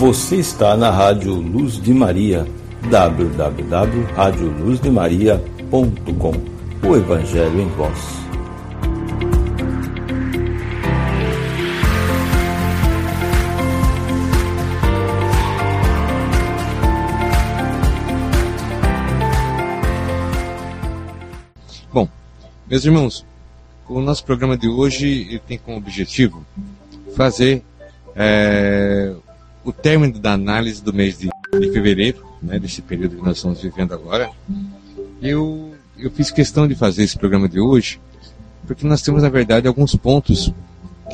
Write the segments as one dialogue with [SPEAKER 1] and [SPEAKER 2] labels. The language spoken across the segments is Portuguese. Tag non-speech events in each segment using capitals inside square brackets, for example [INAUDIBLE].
[SPEAKER 1] Você está na Rádio Luz de Maria, www.radioluzdemaria.com. O Evangelho em Voz.
[SPEAKER 2] Bom, meus irmãos, o nosso programa de hoje tem como objetivo fazer é, o término da análise do mês de, de fevereiro, né, desse período que nós estamos vivendo agora. Eu, eu fiz questão de fazer esse programa de hoje porque nós temos, na verdade, alguns pontos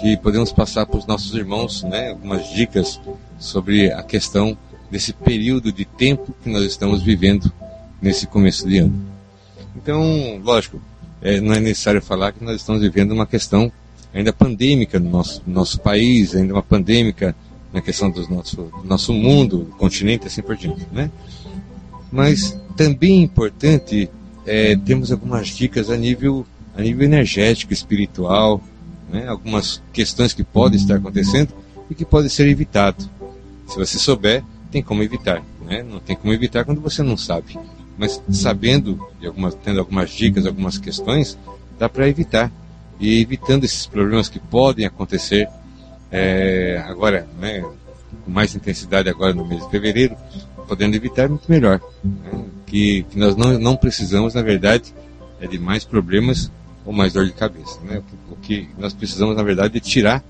[SPEAKER 2] que podemos passar para os nossos irmãos, né, algumas dicas sobre a questão desse período de tempo que nós estamos vivendo nesse começo de ano. Então, lógico, é, não é necessário falar que nós estamos vivendo uma questão ainda pandêmica no nosso, no nosso país, ainda uma pandêmica na questão do nosso, do nosso mundo, do continente, assim por diante, né? Mas também é importante é, termos algumas dicas a nível, a nível energético, espiritual, né? algumas questões que podem estar acontecendo e que podem ser evitado. Se você souber, tem como evitar. Né? Não tem como evitar quando você não sabe. Mas sabendo, e algumas, tendo algumas dicas, algumas questões, dá para evitar. E evitando esses problemas que podem acontecer é, agora, né, com mais intensidade agora no mês de fevereiro, podendo evitar muito melhor. Né? Que, que nós não, não precisamos, na verdade, é de mais problemas ou mais dor de cabeça. Né? O que nós precisamos, na verdade, é tirar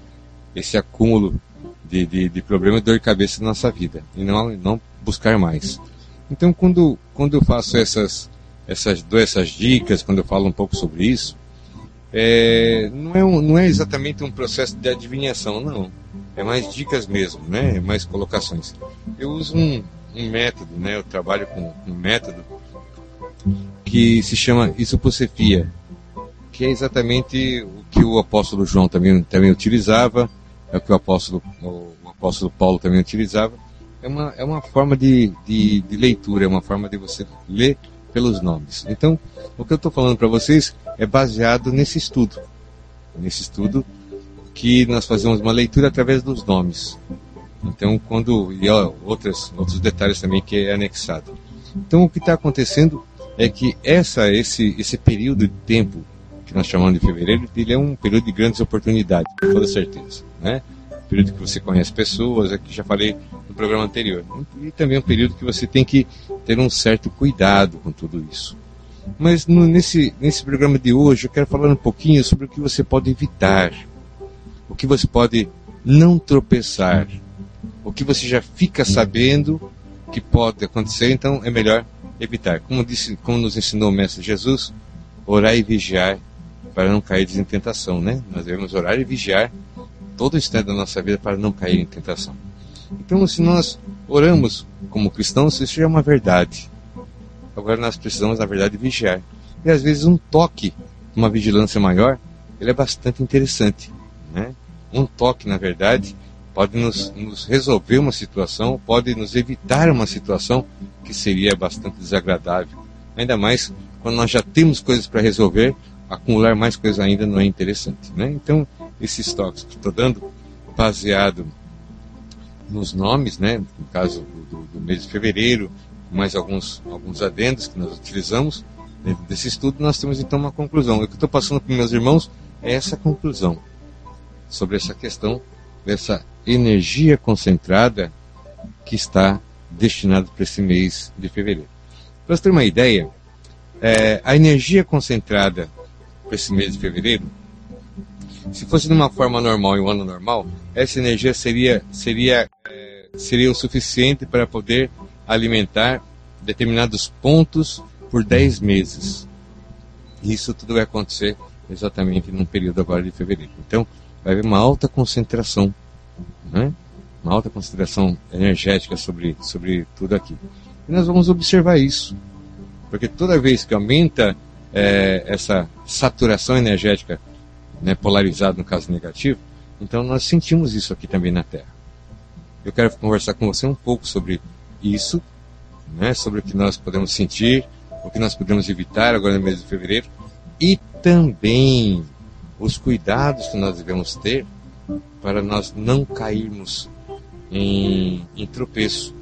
[SPEAKER 2] esse acúmulo de, de, de problemas e dor de cabeça da nossa vida e não, não buscar mais. Então, quando, quando eu faço essas, essas, dou essas dicas, quando eu falo um pouco sobre isso, é, não, é um, não é exatamente um processo de adivinhação, não. É mais dicas mesmo, né? É mais colocações. Eu uso um, um método, né? Eu trabalho com um método que se chama isopocefia, que é exatamente o que o apóstolo João também, também utilizava, é o que o apóstolo, o, o apóstolo Paulo também utilizava. É uma, é uma forma de, de, de leitura, é uma forma de você ler pelos nomes. Então, o que eu estou falando para vocês é baseado nesse estudo. Nesse estudo que nós fazemos uma leitura através dos nomes. Então, quando. e ó, outras, outros detalhes também que é anexado. Então, o que está acontecendo é que essa, esse, esse período de tempo que nós chamamos de fevereiro, ele é um período de grandes oportunidades, com toda certeza. Né? Um período que você conhece pessoas, é que já falei no programa anterior. E também é um período que você tem que ter um certo cuidado com tudo isso. Mas no, nesse, nesse programa de hoje eu quero falar um pouquinho sobre o que você pode evitar, o que você pode não tropeçar, o que você já fica sabendo que pode acontecer, então é melhor evitar. Como, disse, como nos ensinou o Mestre Jesus, orar e vigiar para não cair em tentação, né? Nós devemos orar e vigiar todo o instante da nossa vida para não cair em tentação. Então, se nós oramos como cristãos, isso já é uma verdade. Agora nós precisamos, na verdade, vigiar. E às vezes um toque, uma vigilância maior, ele é bastante interessante. Né? Um toque, na verdade, pode nos, nos resolver uma situação, pode nos evitar uma situação que seria bastante desagradável. Ainda mais quando nós já temos coisas para resolver, acumular mais coisas ainda não é interessante. Né? Então, esses toques que estou dando, baseado nos nomes, né? no caso do, do mês de fevereiro, mais alguns, alguns adendos que nós utilizamos dentro desse estudo, nós temos então uma conclusão. O que eu estou passando para meus irmãos é essa conclusão sobre essa questão dessa energia concentrada que está destinada para esse mês de fevereiro. Para você ter uma ideia, é, a energia concentrada para esse mês de fevereiro, se fosse de uma forma normal, em um ano normal, essa energia seria, seria, é, seria o suficiente para poder alimentar determinados pontos por 10 meses. Isso tudo vai acontecer exatamente num período agora de fevereiro. Então, vai haver uma alta concentração, né? uma alta concentração energética sobre, sobre tudo aqui. E nós vamos observar isso, porque toda vez que aumenta é, essa saturação energética né, polarizada, no caso negativo, então nós sentimos isso aqui também na Terra. Eu quero conversar com você um pouco sobre isso, né, sobre o que nós podemos sentir, o que nós podemos evitar agora no mês de fevereiro e também os cuidados que nós devemos ter para nós não cairmos em, em tropeço,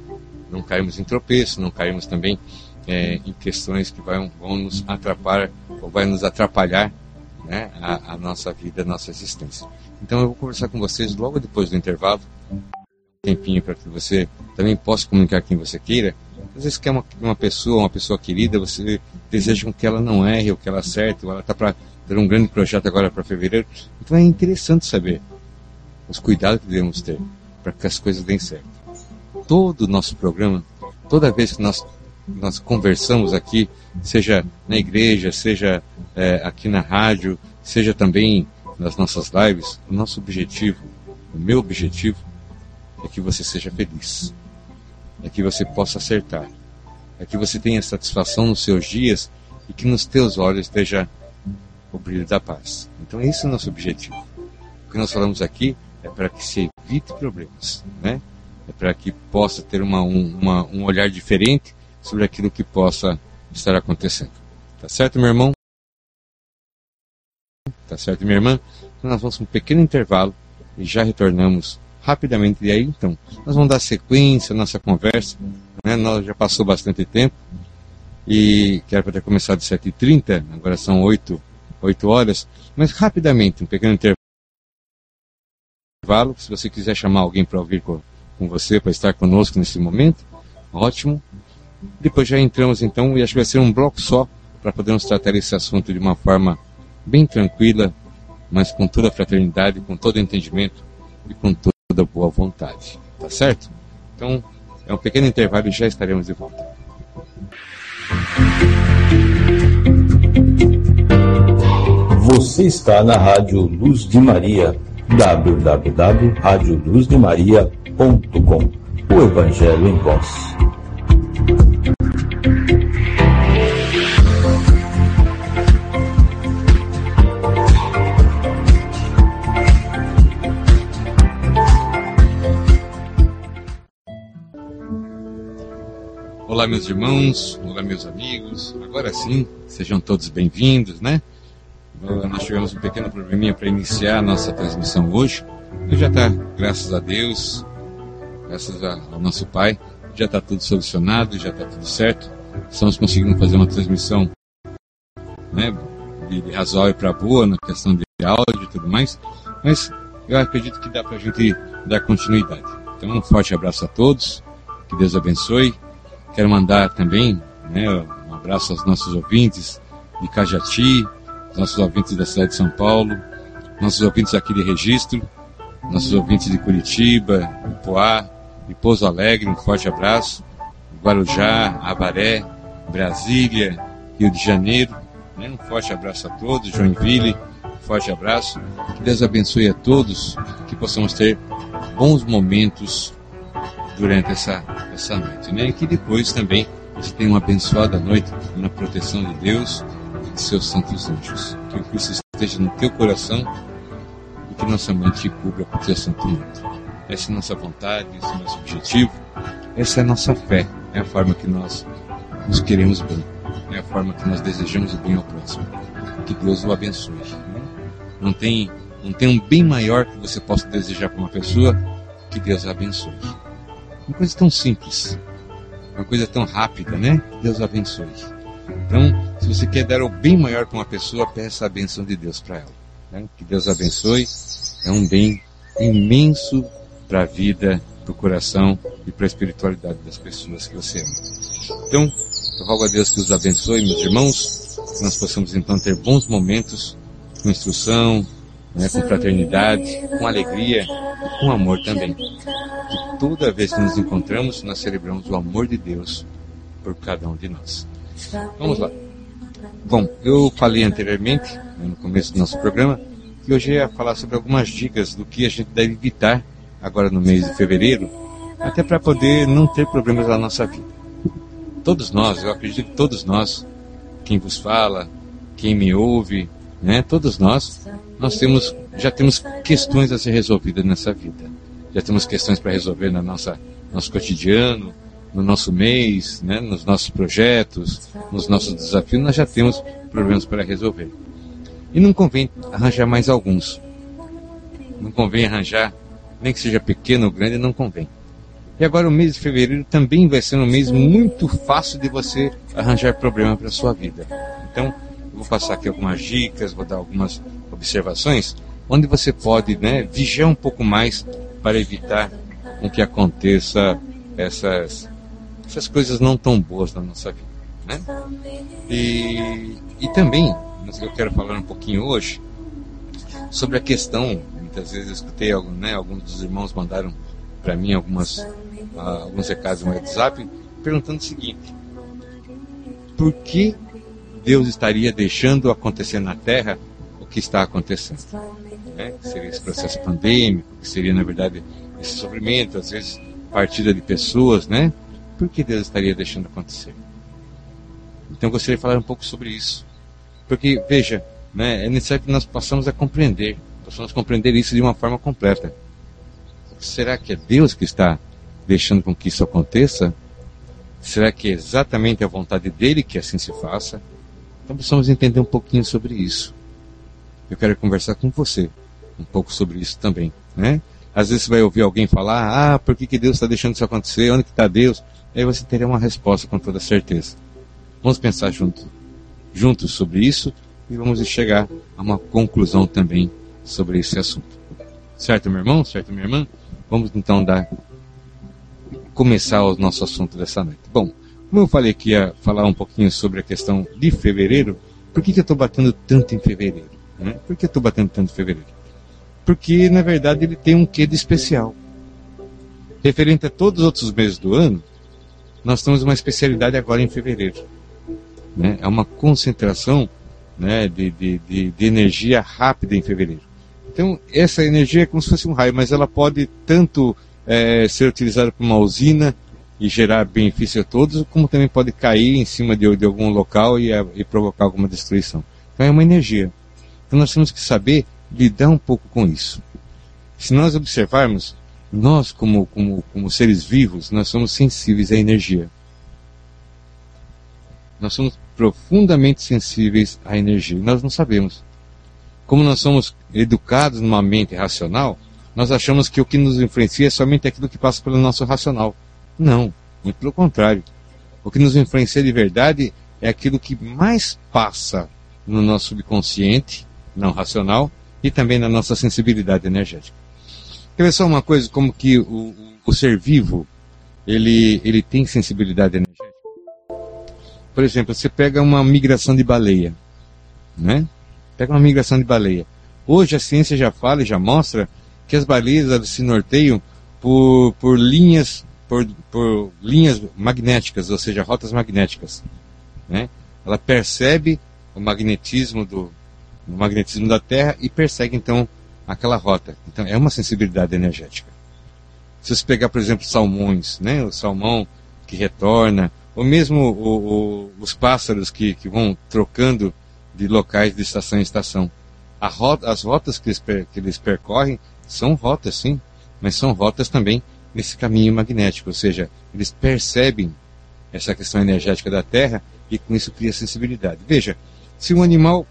[SPEAKER 2] não cairmos em tropeço, não cairmos também é, em questões que vão, vão nos atrapalhar ou vai nos atrapalhar né, a, a, nossa vida, a nossa existência. Então eu vou conversar com vocês logo depois do intervalo, tempinho para que você também possa comunicar quem você queira. Às vezes quer uma, uma pessoa, uma pessoa querida, você deseja que ela não erre ou que ela acerte, ou ela está para ter um grande projeto agora para fevereiro. Então é interessante saber os cuidados que devemos ter para que as coisas deem certo. Todo o nosso programa, toda vez que nós, nós conversamos aqui, seja na igreja, seja é, aqui na rádio, seja também nas nossas lives, o nosso objetivo, o meu objetivo, é que você seja feliz, é que você possa acertar, é que você tenha satisfação nos seus dias e que nos teus olhos esteja o brilho da paz. Então, esse é o nosso objetivo. O que nós falamos aqui é para que se evite problemas, né? É para que possa ter uma, um, uma, um olhar diferente sobre aquilo que possa estar acontecendo. Tá certo, meu irmão? Tá certo, minha irmã? Então nós vamos um pequeno intervalo e já retornamos rapidamente. E aí, então, nós vamos dar sequência à nossa conversa. Né? Nós já passou bastante tempo e que era para ter começado às 7h30, agora são 8, 8 horas. Mas rapidamente, um pequeno intervalo. Se você quiser chamar alguém para ouvir com, com você, para estar conosco nesse momento, ótimo. Depois já entramos então, e acho que vai ser um bloco só, para podermos tratar esse assunto de uma forma bem tranquila, mas com toda a fraternidade, com todo o entendimento e com toda a boa vontade. Tá certo? Então, é um pequeno intervalo e já estaremos de volta.
[SPEAKER 1] Você está na Rádio Luz de Maria www.radioluzdemaria.com O Evangelho em Voz.
[SPEAKER 2] Olá, meus irmãos, olá, meus amigos. Agora sim, sejam todos bem-vindos, né? Nós tivemos um pequeno probleminha para iniciar a nossa transmissão hoje. Mas já está, graças a Deus, graças ao nosso Pai, já está tudo solucionado, já está tudo certo. Estamos conseguindo fazer uma transmissão né, de, razoável para boa na questão de áudio e tudo mais. Mas eu acredito que dá para a gente dar continuidade. Então, um forte abraço a todos, que Deus abençoe. Quero mandar também né, um abraço aos nossos ouvintes de Cajati, nossos ouvintes da cidade de São Paulo, nossos ouvintes aqui de Registro, nossos ouvintes de Curitiba, Poá, de Pouso Alegre, um forte abraço, Guarujá, Abaré, Brasília, Rio de Janeiro, né? um forte abraço a todos, Joinville, um forte abraço, que Deus abençoe a todos, que possamos ter bons momentos durante essa, essa noite, né? E que depois também você tenha uma abençoada noite na proteção de Deus de seus santos anjos. Que o Cristo esteja no teu coração e que nossa mãe te cubra com teu santo manto. Essa é a nossa vontade, esse é o nosso objetivo, essa é a nossa fé, é a forma que nós nos queremos bem, é a forma que nós desejamos o bem ao próximo. Que Deus o abençoe. Né? Não tem, não tem um bem maior que você possa desejar para uma pessoa que Deus a abençoe. Uma coisa tão simples, uma coisa tão rápida, né? Deus abençoe. Então, se você quer dar o bem maior para uma pessoa, peça a benção de Deus para ela. Né? Que Deus abençoe. É um bem imenso para a vida, para o coração e para a espiritualidade das pessoas que você ama. Então, eu rogo a Deus que os abençoe, meus irmãos, que nós possamos então ter bons momentos com instrução, né, com fraternidade, com alegria e com amor também. Que toda vez que nos encontramos, nós celebramos o amor de Deus por cada um de nós. Vamos lá. Bom, eu falei anteriormente, né, no começo do nosso programa, que hoje ia falar sobre algumas dicas do que a gente deve evitar agora no mês de fevereiro, até para poder não ter problemas na nossa vida. Todos nós, eu acredito que todos nós, quem vos fala, quem me ouve, né, todos nós, nós temos, já temos questões a ser resolvidas nessa vida. Já temos questões para resolver na nossa nosso cotidiano, no nosso mês, né, nos nossos projetos, nos nossos desafios, nós já temos problemas para resolver. E não convém arranjar mais alguns. Não convém arranjar, nem que seja pequeno ou grande, não convém. E agora o mês de fevereiro também vai ser um mês muito fácil de você arranjar problema para sua vida. Então, vou passar aqui algumas dicas, vou dar algumas observações, onde você pode né, vigiar um pouco mais para evitar com que aconteça essas, essas coisas não tão boas na nossa vida. Né? E, e também, eu quero falar um pouquinho hoje sobre a questão, muitas vezes eu escutei, né, alguns dos irmãos mandaram para mim algumas, uh, alguns recados no WhatsApp, perguntando o seguinte: por que Deus estaria deixando acontecer na Terra o que está acontecendo? Né? Seria esse processo pandêmico, que seria, na verdade, esse sofrimento, às vezes partida de pessoas, né? Por que Deus estaria deixando acontecer? Então eu gostaria de falar um pouco sobre isso. Porque, veja, né, é necessário que nós possamos a compreender, possamos compreender isso de uma forma completa. Será que é Deus que está deixando com que isso aconteça? Será que é exatamente a vontade dele que assim se faça? Então precisamos entender um pouquinho sobre isso. Eu quero conversar com você um pouco sobre isso também, né? Às vezes você vai ouvir alguém falar, ah, por que, que Deus está deixando isso acontecer? Onde está Deus? Aí você teria uma resposta com toda certeza. Vamos pensar junto, juntos sobre isso e vamos chegar a uma conclusão também sobre esse assunto. Certo, meu irmão? Certo, minha irmã? Vamos então dar começar o nosso assunto dessa noite. Bom, como eu falei que ia falar um pouquinho sobre a questão de fevereiro, por que, que eu estou batendo tanto em fevereiro? Né? Por que eu estou batendo tanto em fevereiro? porque na verdade ele tem um quê de especial. Referente a todos os outros meses do ano, nós temos uma especialidade agora em fevereiro. Né? É uma concentração né, de, de, de, de energia rápida em fevereiro. Então, essa energia é como se fosse um raio, mas ela pode tanto é, ser utilizada por uma usina e gerar benefício a todos, como também pode cair em cima de, de algum local e, e, provocar alguma destruição. Então, é uma energia. Então, nós temos que saber lidar um pouco com isso. Se nós observarmos, nós como, como, como seres vivos, nós somos sensíveis à energia. Nós somos profundamente sensíveis à energia. Nós não sabemos. Como nós somos educados numa mente racional, nós achamos que o que nos influencia é somente aquilo que passa pelo nosso racional. Não, muito pelo contrário. O que nos influencia de verdade é aquilo que mais passa no nosso subconsciente, não racional, e também na nossa sensibilidade energética. Quer ver só uma coisa, como que o, o ser vivo, ele, ele tem sensibilidade energética? Por exemplo, você pega uma migração de baleia, né? Pega uma migração de baleia. Hoje a ciência já fala e já mostra que as baleias se norteiam por, por linhas por, por linhas magnéticas, ou seja, rotas magnéticas. Né? Ela percebe o magnetismo do, no magnetismo da Terra e persegue então aquela rota. Então é uma sensibilidade energética. Se você pegar, por exemplo, salmões, né, o salmão que retorna, ou mesmo o, o, os pássaros que, que vão trocando de locais de estação em estação. Rota, as rotas que eles, que eles percorrem são rotas, sim, mas são rotas também nesse caminho magnético, ou seja, eles percebem essa questão energética da Terra e com isso cria sensibilidade. Veja, se um animal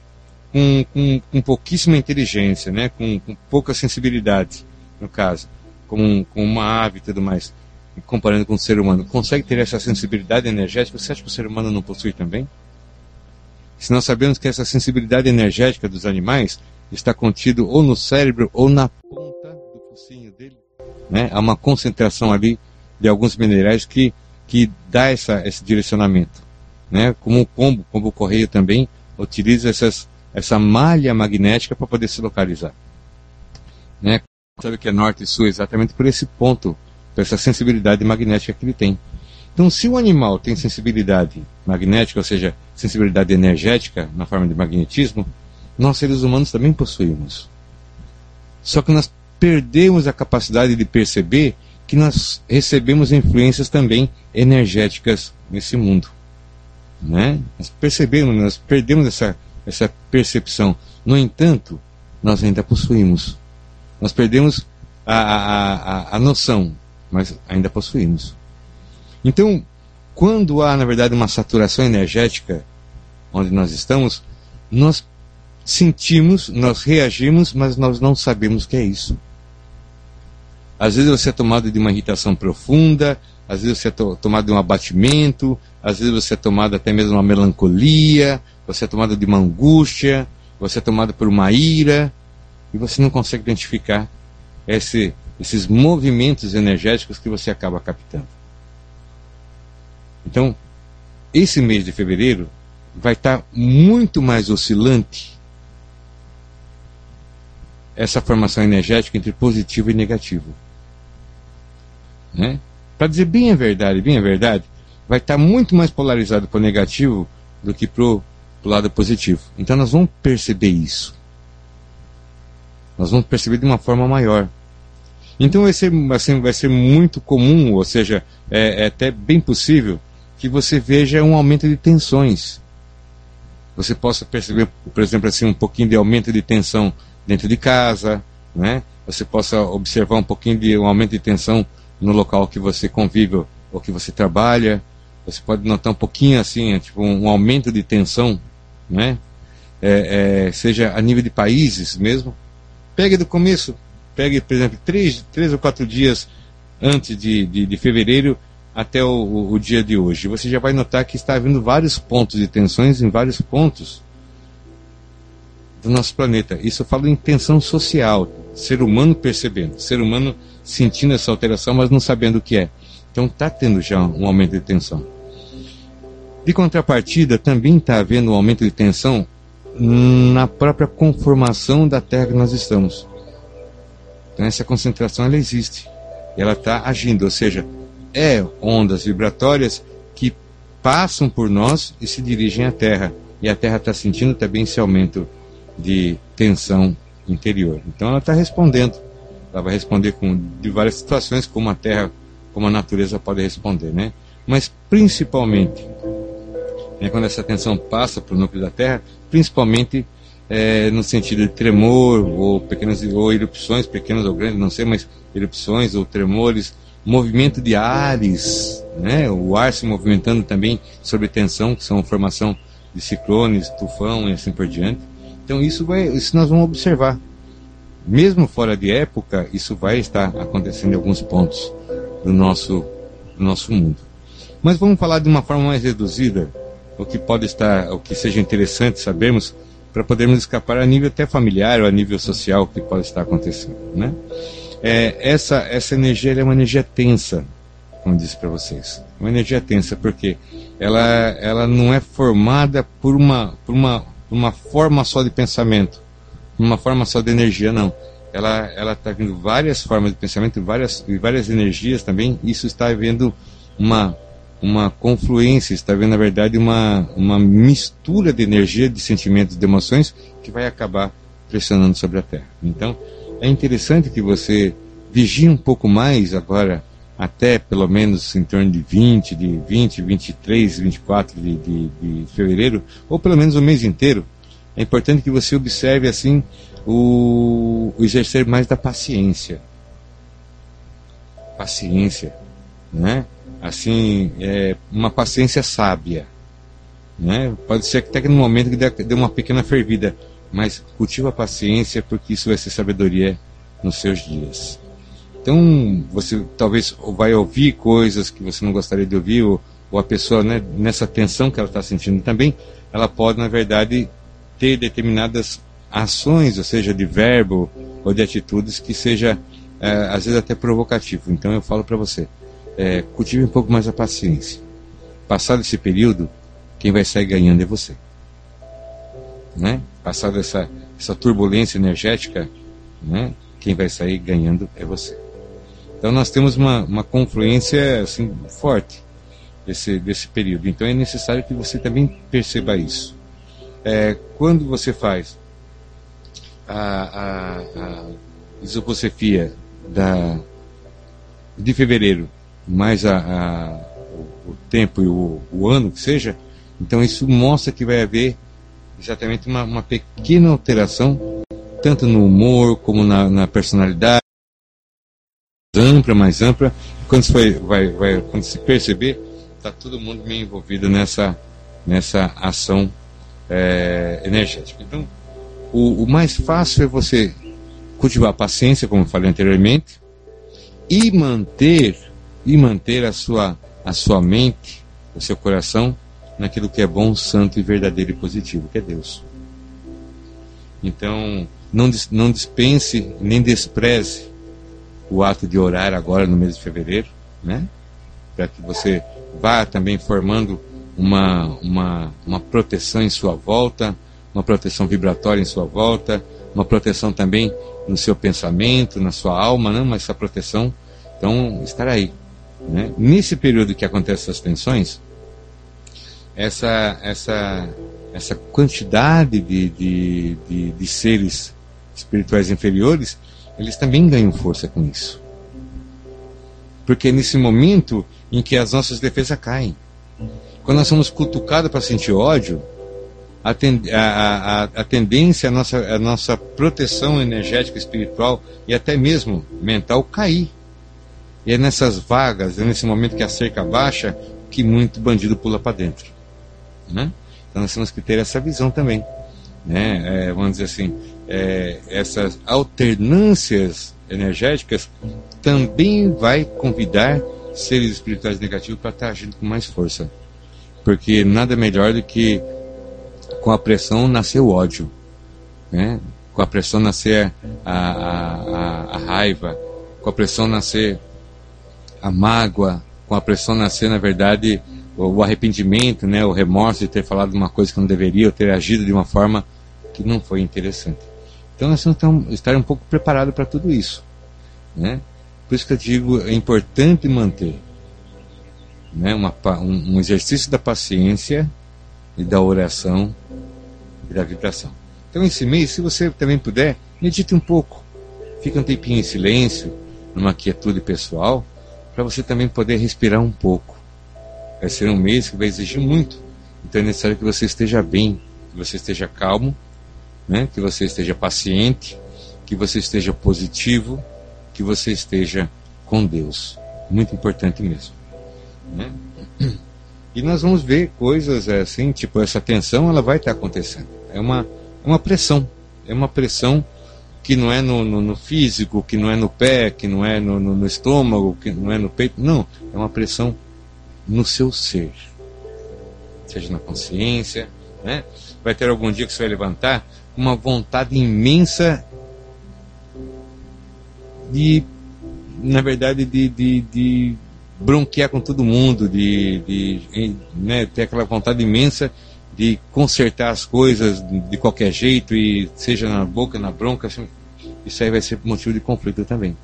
[SPEAKER 2] com, com, com pouquíssima inteligência, né? Com, com, pouca sensibilidade, no caso, com, com uma ave e tudo mais, comparando com o ser humano, consegue ter essa sensibilidade energética? Você acha que o ser humano não possui também? Se nós sabemos que essa sensibilidade energética dos animais está contido ou no cérebro ou na ponta né? Há uma concentração ali de alguns minerais que, que dá essa, esse direcionamento. Né? Como o como o correio também, utiliza essas essa malha magnética para poder se localizar. Né? Sabe que é norte e sul exatamente por esse ponto, por essa sensibilidade magnética que ele tem. Então, se o animal tem sensibilidade magnética, ou seja, sensibilidade energética na forma de magnetismo, nós seres humanos também possuímos. Só que nós perdemos a capacidade de perceber que nós recebemos influências também energéticas nesse mundo. Né? Nós percebemos, nós perdemos essa, essa percepção. No entanto, nós ainda possuímos. Nós perdemos a, a, a, a noção, mas ainda possuímos. Então, quando há, na verdade, uma saturação energética onde nós estamos, nós sentimos, nós reagimos, mas nós não sabemos o que é isso. Às vezes você é tomado de uma irritação profunda, às vezes você é to tomado de um abatimento, às vezes você é tomado até mesmo de uma melancolia, você é tomado de uma angústia, você é tomado por uma ira, e você não consegue identificar esse, esses movimentos energéticos que você acaba captando. Então, esse mês de fevereiro vai estar muito mais oscilante essa formação energética entre positivo e negativo. Né? Para dizer bem a verdade, bem a verdade, vai estar muito mais polarizado para o negativo do que para o lado positivo. Então nós vamos perceber isso. Nós vamos perceber de uma forma maior. Então vai ser, assim, vai ser muito comum, ou seja, é, é até bem possível que você veja um aumento de tensões. Você possa perceber, por exemplo, assim, um pouquinho de aumento de tensão dentro de casa, né? Você possa observar um pouquinho de um aumento de tensão no local que você convive ou que você trabalha. Você pode notar um pouquinho assim, tipo um aumento de tensão, né? É, é, seja a nível de países mesmo. Pegue do começo, pegue, por exemplo, três, três ou quatro dias antes de, de, de fevereiro até o, o, o, dia de hoje. Você já vai notar que está havendo vários pontos de tensões em vários pontos do nosso planeta. Isso eu falo em tensão social, ser humano percebendo, ser humano sentindo essa alteração, mas não sabendo o que é. Então está tendo já um aumento de tensão. De contrapartida, também está havendo um aumento de tensão na própria conformação da Terra que nós estamos. Então essa concentração ela existe, ela está agindo, ou seja, é ondas vibratórias que passam por nós e se dirigem à Terra. E a Terra está sentindo também esse aumento de tensão interior. Então ela está respondendo. Ela vai responder com de várias situações, como a Terra, como a natureza pode responder, né? Mas principalmente, né, quando essa tensão passa para o núcleo da Terra, principalmente é, no sentido de tremor ou pequenas ou erupções, pequenas ou grandes, não sei, mas erupções ou tremores, movimento de ares, né? O ar se movimentando também sobre tensão, que são formação de ciclones, tufão e assim por diante. Então isso vai, isso nós vamos observar. Mesmo fora de época, isso vai estar acontecendo em alguns pontos do nosso, do nosso mundo. Mas vamos falar de uma forma mais reduzida, o que pode estar, o que seja interessante sabermos para podermos escapar a nível até familiar ou a nível social que pode estar acontecendo, né? É, essa essa energia é uma energia tensa, como disse para vocês, uma energia tensa porque ela ela não é formada por uma por uma uma forma só de pensamento, uma forma só de energia, não. Ela ela está vindo várias formas de pensamento, várias e várias energias também. Isso está havendo uma uma confluência, está havendo na verdade uma uma mistura de energia, de sentimentos, de emoções que vai acabar pressionando sobre a Terra. Então é interessante que você vigie um pouco mais agora até pelo menos em torno de 20, de 20, 23, 24 de, de, de fevereiro, ou pelo menos o mês inteiro, é importante que você observe assim o, o exercer mais da paciência. Paciência, né? Assim, é uma paciência sábia, né? Pode ser que até que no momento que dê uma pequena fervida, mas cultiva a paciência porque isso vai ser sabedoria nos seus dias. Então, você talvez vai ouvir coisas que você não gostaria de ouvir, ou, ou a pessoa, né, nessa tensão que ela está sentindo também, ela pode, na verdade, ter determinadas ações, ou seja, de verbo ou de atitudes que seja, é, às vezes, até provocativo. Então, eu falo para você, é, cultive um pouco mais a paciência. Passado esse período, quem vai sair ganhando é você. Né? Passado essa, essa turbulência energética, né? quem vai sair ganhando é você. Então nós temos uma, uma confluência assim, forte. desse, desse período. Então é necessário que você também perceba isso. É, quando você faz a, a, a isopocefia da, de fevereiro, mais a, a o, o, tempo e o, o, ano que seja, então isso mostra que vai haver exatamente uma, uma pequena alteração, tanto no humor como na, na personalidade, ampla, mais ampla. Quando se, vai, vai, quando se perceber, está todo mundo meio envolvido nessa, nessa ação é, energética. Então, o, o mais fácil é você cultivar a paciência, como falei anteriormente, e manter e manter a sua a sua mente, o seu coração naquilo que é bom, santo e verdadeiro e positivo, que é Deus. Então, não, não dispense nem despreze o ato de orar agora no mês de fevereiro, né? Para que você vá também formando uma, uma, uma proteção em sua volta, uma proteção vibratória em sua volta, uma proteção também no seu pensamento, na sua alma, né? mas essa proteção, então, estar aí. Né? Nesse período que acontecem essas tensões, essa, essa, essa quantidade de, de, de, de seres espirituais inferiores, eles também ganham força com isso. Porque é nesse momento em que as nossas defesas caem. Quando nós somos cutucados para sentir ódio, a, ten, a, a, a, tendência, a nossa, a nossa proteção energética, espiritual e até mesmo mental cair. E é nessas vagas, é nesse momento que a cerca baixa, que muito bandido pula para dentro. Né? Então nós temos que ter essa visão também. Né? É, vamos dizer assim, é, essas alternâncias energéticas também vai convidar seres espirituais negativos para estar agindo com mais força. Porque nada melhor do que com a pressão nascer o ódio. Né? Com a pressão nascer a, a, a, a raiva, com a pressão nascer a mágoa, com a pressão nascer, na verdade, o, o arrependimento, né, o remorso de ter falado uma coisa que não deveria, ou ter agido de uma forma que não foi interessante. Então nós temos que estar um pouco preparados para tudo isso. Né? Por isso que eu digo, é importante manter né, uma, um, um exercício da paciência e da oração e da vibração. Então esse mês, se você também puder, medite um pouco. Fica um tempinho em silêncio, numa quietude pessoal, para você também poder respirar um pouco. Vai ser um mês que vai exigir muito, então é necessário que você esteja bem, que você esteja calmo, né? que você esteja paciente, que você esteja positivo, que você esteja com Deus. Muito importante mesmo. Né? E nós vamos ver coisas assim, tipo essa tensão, ela vai estar acontecendo. É uma, é uma pressão, é uma pressão que não é no, no, no, físico, que não é no pé, que não é no, no, estômago, que não é no peito. Não, é uma pressão no seu ser. Seja na consciência, né? Vai ter algum dia que você vai levantar uma vontade imensa de, na verdade, de, de, de bronquear com todo mundo, de, de né, ter aquela vontade imensa de consertar as coisas de qualquer jeito, e seja na boca, na bronca, assim, isso aí vai ser motivo de conflito também.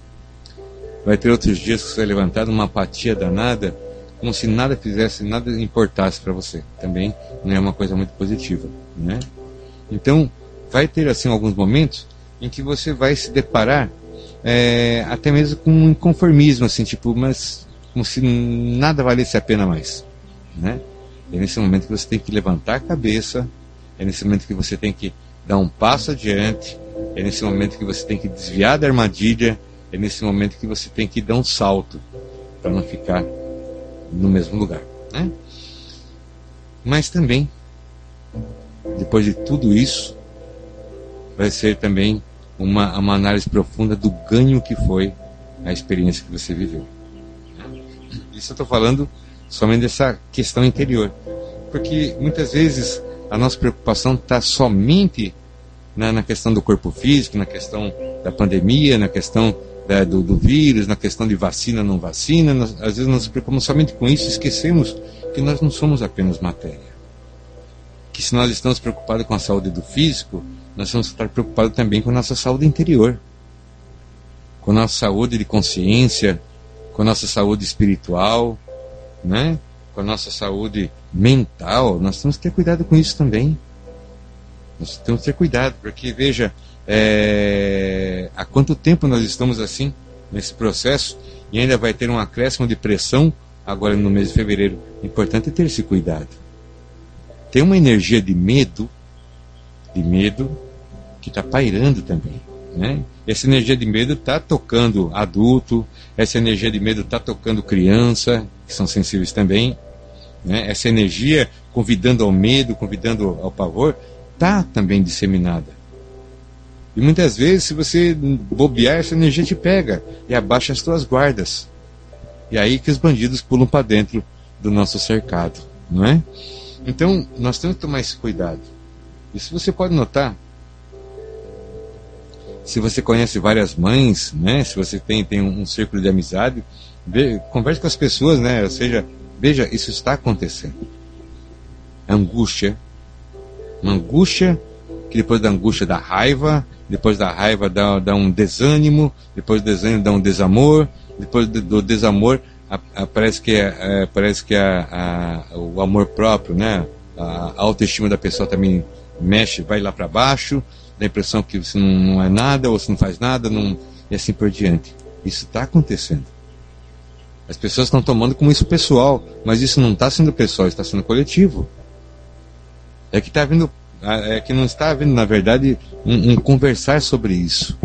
[SPEAKER 2] Vai ter outros dias que você vai levantar uma apatia danada, como se nada fizesse, nada importasse para você. Também não é uma coisa muito positiva, né? Então, vai ter assim alguns momentos em que você vai se deparar é, até mesmo com um inconformismo, assim, tipo, mas como se nada valesse a pena mais, né? É nesse momento que você tem que levantar a cabeça, é nesse momento que você tem que dar um passo adiante, é nesse momento que você tem que desviar da armadilha, é nesse momento que você tem que dar um salto para não ficar no mesmo lugar, né? Mas também, depois de tudo isso, vai ser também uma, uma análise profunda do ganho que foi a experiência que você viveu. Isso eu estou falando somente dessa questão interior. Porque muitas vezes a nossa preocupação está somente na, na, questão do corpo físico, na questão da pandemia, na questão da, do, do, vírus, na questão de vacina, não vacina. Nós, às vezes nós nos preocupamos somente com isso e esquecemos que nós não somos apenas matéria. Que se nós estamos preocupados com a saúde do físico, nós vamos estar preocupados também com a nossa saúde interior, com a nossa saúde de consciência, com a nossa saúde espiritual, né? com a nossa saúde mental, nós temos que ter cuidado com isso também. Nós temos que ter cuidado, porque veja, é, há quanto tempo nós estamos assim, nesse processo, e ainda vai ter um acréscimo de pressão agora no mês de fevereiro. É importante ter esse cuidado. Tem uma energia de medo, de medo, que está pairando também. Né? Essa energia de medo está tocando adulto, essa energia de medo está tocando criança, que são sensíveis também. Né? Essa energia convidando ao medo, convidando ao pavor, está também disseminada. E muitas vezes, se você bobear, essa energia te pega e abaixa as tuas guardas. E aí que os bandidos pulam para dentro do nosso cercado, não é? Então, nós temos que tomar esse cuidado. E se você pode notar, se você conhece várias mães, né? Se você tem, tem um, um círculo de amizade, ve, converse com as pessoas, né? Ou seja, veja, isso está acontecendo. Angústia, uma angústia que depois da angústia dá raiva, depois da raiva dá, dá um desânimo, depois do desânimo dá um desamor, depois do, do desamor a, a, parece que, é, é, parece que a, o amor próprio, né? a autoestima da pessoa também mexe, vai lá para baixo, dá a impressão que você não, não, é nada, ou você não faz nada, não, e assim por diante. Isso está acontecendo. As pessoas estão tomando como isso pessoal, mas isso não está sendo pessoal, está sendo coletivo. É que está vindo é que não está havendo, na verdade, um, um, conversar sobre isso.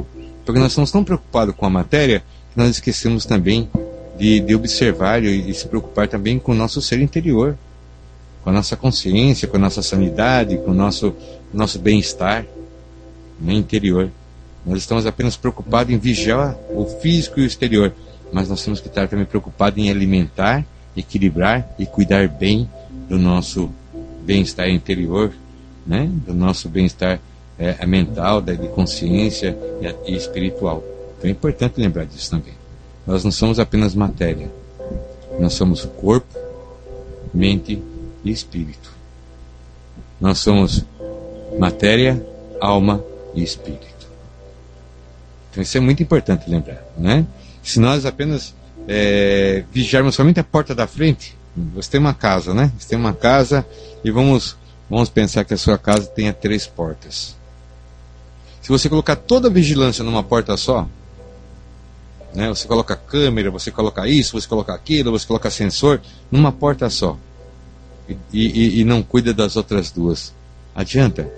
[SPEAKER 2] Porque nós estamos tão preocupados com a matéria que nós esquecemos também de, de observar e, e, se preocupar também com o nosso ser interior, com a nossa consciência, com a nossa sanidade, com o nosso, nosso bem-estar no interior. Nós estamos apenas preocupados em vigiar o físico e o exterior, mas nós temos que estar também preocupados em alimentar, equilibrar e cuidar bem do nosso bem-estar interior, né? do nosso bem-estar é, mental, de consciência e, e espiritual. Então é importante lembrar disso também. Nós não somos apenas matéria, nós somos corpo, mente e espírito. Nós somos matéria, alma e espírito. Então isso é muito importante lembrar, né? Se nós apenas é, vigiarmos somente a porta da frente, você tem uma casa, né? Você tem uma casa e vamos Vamos pensar que a sua casa tenha três portas. Se você colocar toda a vigilância numa porta só, né, você coloca câmera, você coloca isso, você coloca aquilo, você coloca sensor, numa porta só. E, e, e não cuida das outras duas. Adianta.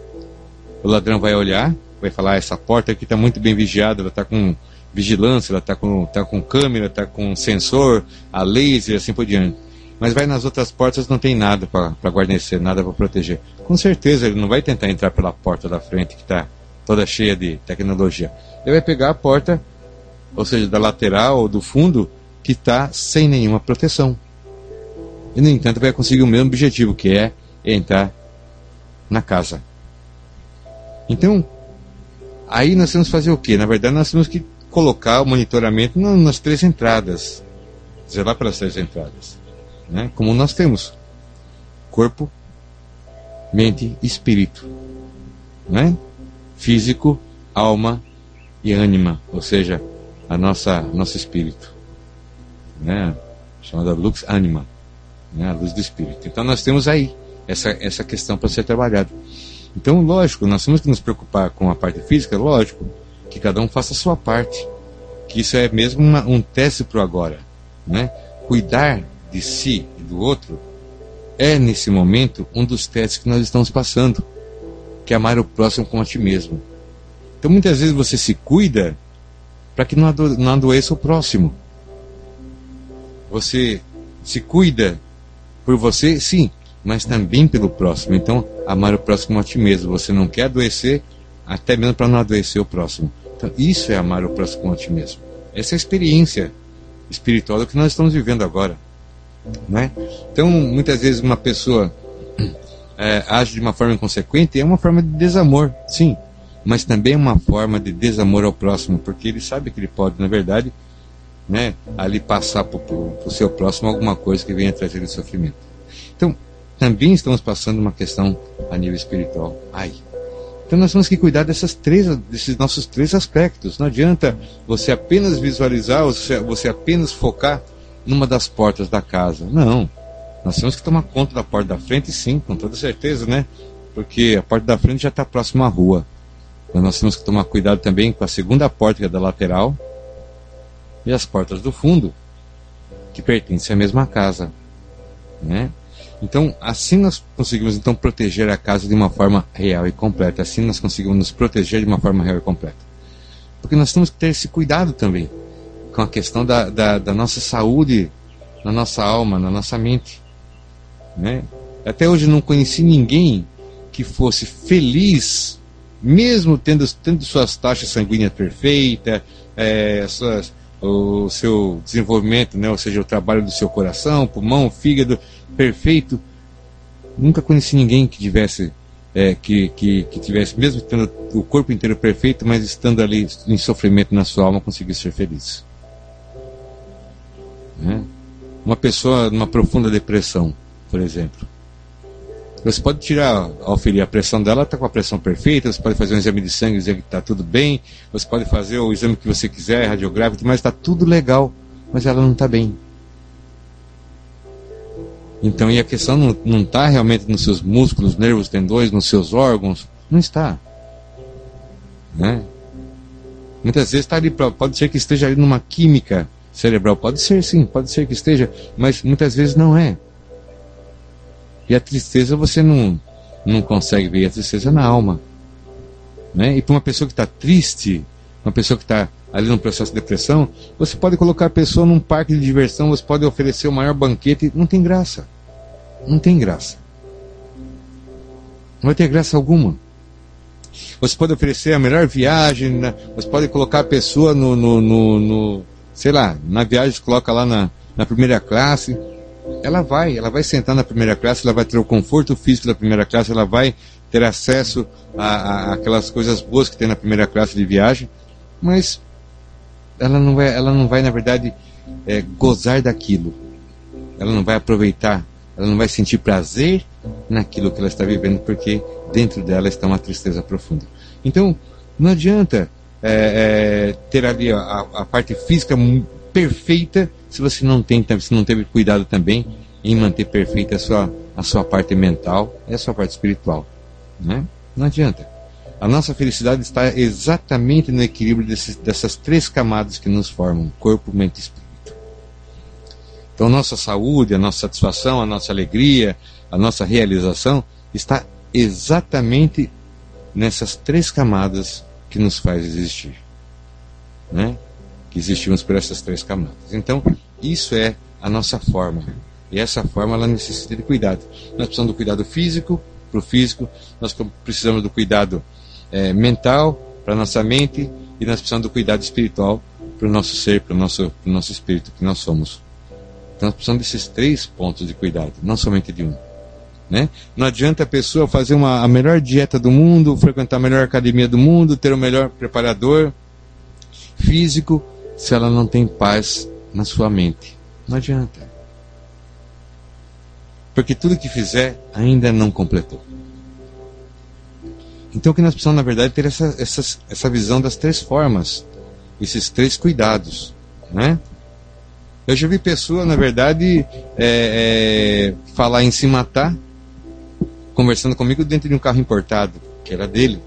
[SPEAKER 2] O ladrão vai olhar, vai falar: ah, essa porta aqui está muito bem vigiada, ela está com vigilância, ela está com, tá com câmera, está com sensor, a laser, assim por diante mas vai nas outras portas não tem nada para guarnecer, nada para proteger. Com certeza ele não vai tentar entrar pela porta da frente que está toda cheia de tecnologia. Ele vai pegar a porta, ou seja, da lateral ou do fundo, que está sem nenhuma proteção. E no entanto vai conseguir o mesmo objetivo, que é entrar na casa. Então, aí nós temos que fazer o quê? Na verdade, nós temos que colocar o monitoramento nas três entradas. Zelar pelas três entradas né? como nós temos corpo, mente e espírito, né? físico, alma e ânima, ou seja, a nossa nosso espírito, né? chamada lux anima, né? a luz do espírito. Então nós temos aí essa essa questão para ser trabalhada. Então, lógico, nós temos que nos preocupar com a parte física, lógico, que cada um faça a sua parte, que isso é mesmo uma, um teste para o agora, né? Cuidar de si e do outro, é nesse momento um dos testes que nós estamos passando, que é amar o próximo como a ti mesmo. Então muitas vezes você se cuida para que não, ado não adoeça o próximo. Você se cuida por você, sim, mas também pelo próximo. Então, amar o próximo a ti mesmo. Você não quer adoecer, até mesmo para não adoecer o próximo. Então, isso é amar o próximo a ti mesmo. Essa é a experiência espiritual que nós estamos vivendo agora. Né? Então, muitas vezes uma pessoa é, [CLEARS THROAT] age de uma forma inconsequente é uma forma de desamor, sim, mas também é uma forma de desamor ao próximo, porque ele sabe que ele pode, na verdade, né, ali passar para o seu próximo alguma coisa que venha trazer sofrimento. Então, também estamos passando uma questão a nível espiritual. Ai. Então nós temos que cuidar dessas três, desses nossos três aspectos. Não adianta você apenas visualizar, você, você apenas focar numa das portas da casa. Não. Nós temos que tomar conta da porta da frente, sim, com toda certeza, né? Porque a porta da frente já está próxima à rua. Mas nós temos que tomar cuidado também com a segunda porta, que é da lateral, e as portas do fundo, que pertencem à mesma casa. Né? Então, assim nós conseguimos então proteger a casa de uma forma real e completa. Assim nós conseguimos nos proteger de uma forma real e completa. Porque nós temos que ter esse cuidado também com a questão da, da, da nossa saúde, na nossa alma, na nossa mente. Né? Até hoje não conheci ninguém que fosse feliz, mesmo tendo, tendo suas taxas sanguíneas perfeitas, é, suas, o seu desenvolvimento, né? ou seja, o trabalho do seu coração, pulmão, fígado perfeito. Nunca conheci ninguém que tivesse, é, que, que, que tivesse, mesmo tendo o corpo inteiro perfeito, mas estando ali em sofrimento na sua alma, conseguisse ser feliz. Né? Uma pessoa numa profunda depressão, por exemplo. Você pode tirar, ao ferir a pressão dela, está com a pressão perfeita, você pode fazer um exame de sangue dizer que está tudo bem, você pode fazer o exame que você quiser, radiográfico, mas está tudo legal, mas ela não está bem. Então, e a questão não está realmente nos seus músculos, nervos, tendões, nos seus órgãos, não está. Né? Muitas vezes está ali, pode ser que esteja ali numa química cerebral, pode ser sim, pode ser que esteja, mas muitas vezes não é. E a tristeza você não, não consegue ver, a tristeza é na alma. Né? E para uma pessoa que está triste, uma pessoa que está ali no processo de depressão, você pode colocar a pessoa num parque de diversão, você pode oferecer o maior banquete, não tem graça. Não tem graça. Não vai ter graça alguma. Você pode oferecer a melhor viagem, né? você pode colocar a pessoa no, no, no, no sei lá, na viagem coloca lá na, na primeira classe, ela vai, ela vai sentar na primeira classe, ela vai ter o conforto físico da primeira classe, ela vai ter acesso a, a, aquelas coisas boas que tem na primeira classe de viagem, mas ela não vai, ela não vai na verdade é, gozar daquilo, ela não vai aproveitar, ela não vai sentir prazer naquilo que ela está vivendo, porque dentro dela está uma tristeza profunda. Então, não adianta é, é, ter ali a, a parte física perfeita se você não tem, se não teve cuidado também em manter perfeita a sua, a sua parte mental e a sua parte espiritual. Né? Não adianta. A nossa felicidade está exatamente no equilíbrio desses, dessas três camadas que nos formam: corpo, mente e espírito. Então, nossa saúde, a nossa satisfação, a nossa alegria, a nossa realização está exatamente nessas três camadas que nos faz existir. Né? Existimos por essas três camadas. Então, isso é a nossa forma. E essa forma ela necessita de cuidado. Nós precisamos do cuidado físico para o físico, nós precisamos do cuidado é, mental para nossa mente e nós precisamos do cuidado espiritual para o nosso ser, para o nosso, para o nosso espírito que nós somos. Então nós precisamos desses três pontos de cuidado, não somente de um. Né? Não adianta a pessoa fazer uma, a melhor dieta do mundo, frequentar a melhor academia do mundo, ter o melhor preparador físico, se ela não tem paz na sua mente. Não adianta. Porque tudo que fizer ainda não completou. Então o que nós precisamos, na verdade, é ter essa, essa, essa visão das três formas, esses três cuidados. Né? Eu já vi pessoa, na verdade, é, é, falar em se matar, conversando comigo dentro de um carro importado, que era dele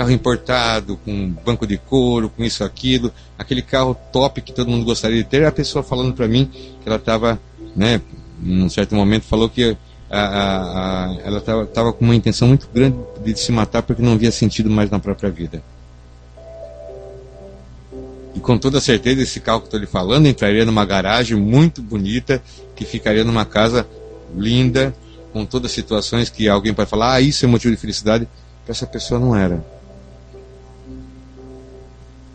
[SPEAKER 2] carro importado, com banco de couro, com isso, aquilo, aquele carro top que todo mundo gostaria de ter, a pessoa falando para mim que ela estava, né, num certo momento falou que a, a, a, ela estava com uma intenção muito grande de se matar porque não via sentido mais na própria vida. E com toda certeza esse carro que estou lhe falando entraria numa garagem muito bonita, que ficaria numa casa linda, com todas as situações que alguém pode falar, ah, isso é motivo de felicidade, para essa pessoa não era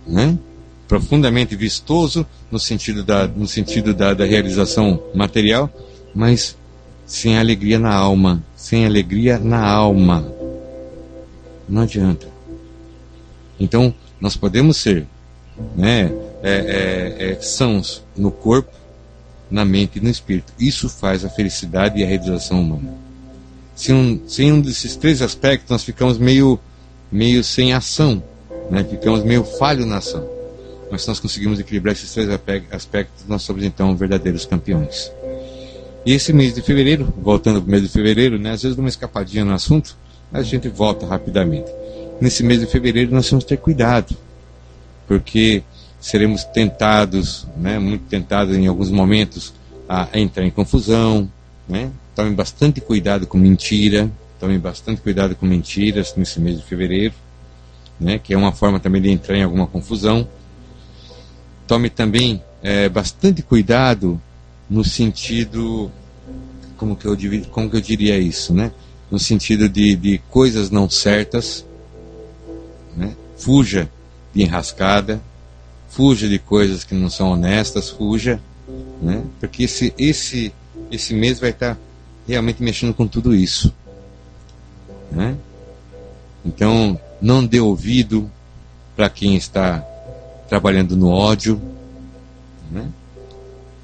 [SPEAKER 2] né? profundamente vistoso no sentido da, no sentido da, da realização material, mas sem alegria na alma, sem alegria na alma. Não adianta. Então, nós podemos ser né, é, é, é, sãos no corpo, na mente e no espírito. Isso faz a felicidade e a realização humana. Sem um, sem um desses três aspectos, nós ficamos meio, meio sem ação né? ficamos meio falho na ação. Mas se nós conseguimos equilibrar esses três aspectos, nós somos então verdadeiros campeões. E esse mês de fevereiro, voltando para o mês de fevereiro, né, às vezes dá uma escapadinha no assunto, a gente volta rapidamente. Nesse mês de fevereiro nós temos que ter cuidado, porque seremos tentados, né, muito tentados em alguns momentos, a entrar em confusão. Né? Tomem bastante cuidado com mentira, tomem bastante cuidado com mentiras nesse mês de fevereiro, né, que é uma forma também de entrar em alguma confusão. Tome também é, bastante cuidado no sentido, como que eu, como que eu diria isso, né? No sentido de, de coisas não certas, né? Fuja de enrascada, fuja de coisas que não são honestas, fuja, né? Porque esse, esse, esse mês vai estar realmente mexendo com tudo isso, né? Então, não dê ouvido para quem está trabalhando no ódio, né?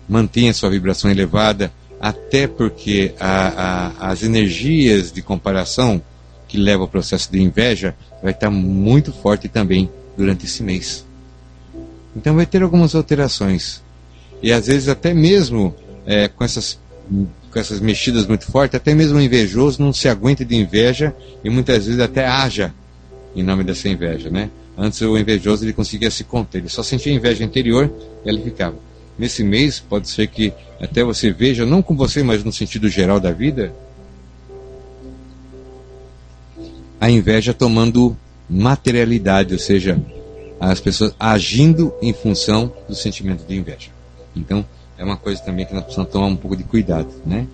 [SPEAKER 2] mantenha sua vibração elevada, até porque a, a, as energias de comparação que levam ao processo de inveja vai estar muito forte também durante esse mês. Então vai ter algumas alterações. E às vezes até mesmo é, com, essas, com essas mexidas muito fortes, até mesmo o invejoso não se aguenta de inveja e muitas vezes até haja em nome dessa inveja, né? Antes o invejoso ele conseguia se conter, ele só sentia inveja interior e ele ficava. Nesse mês pode ser que até você veja, não com você, mas no sentido geral da vida, a inveja tomando materialidade, ou seja, as pessoas agindo em função do sentimento de inveja. Então, é uma coisa também que nós precisamos tomar um pouco de cuidado, né?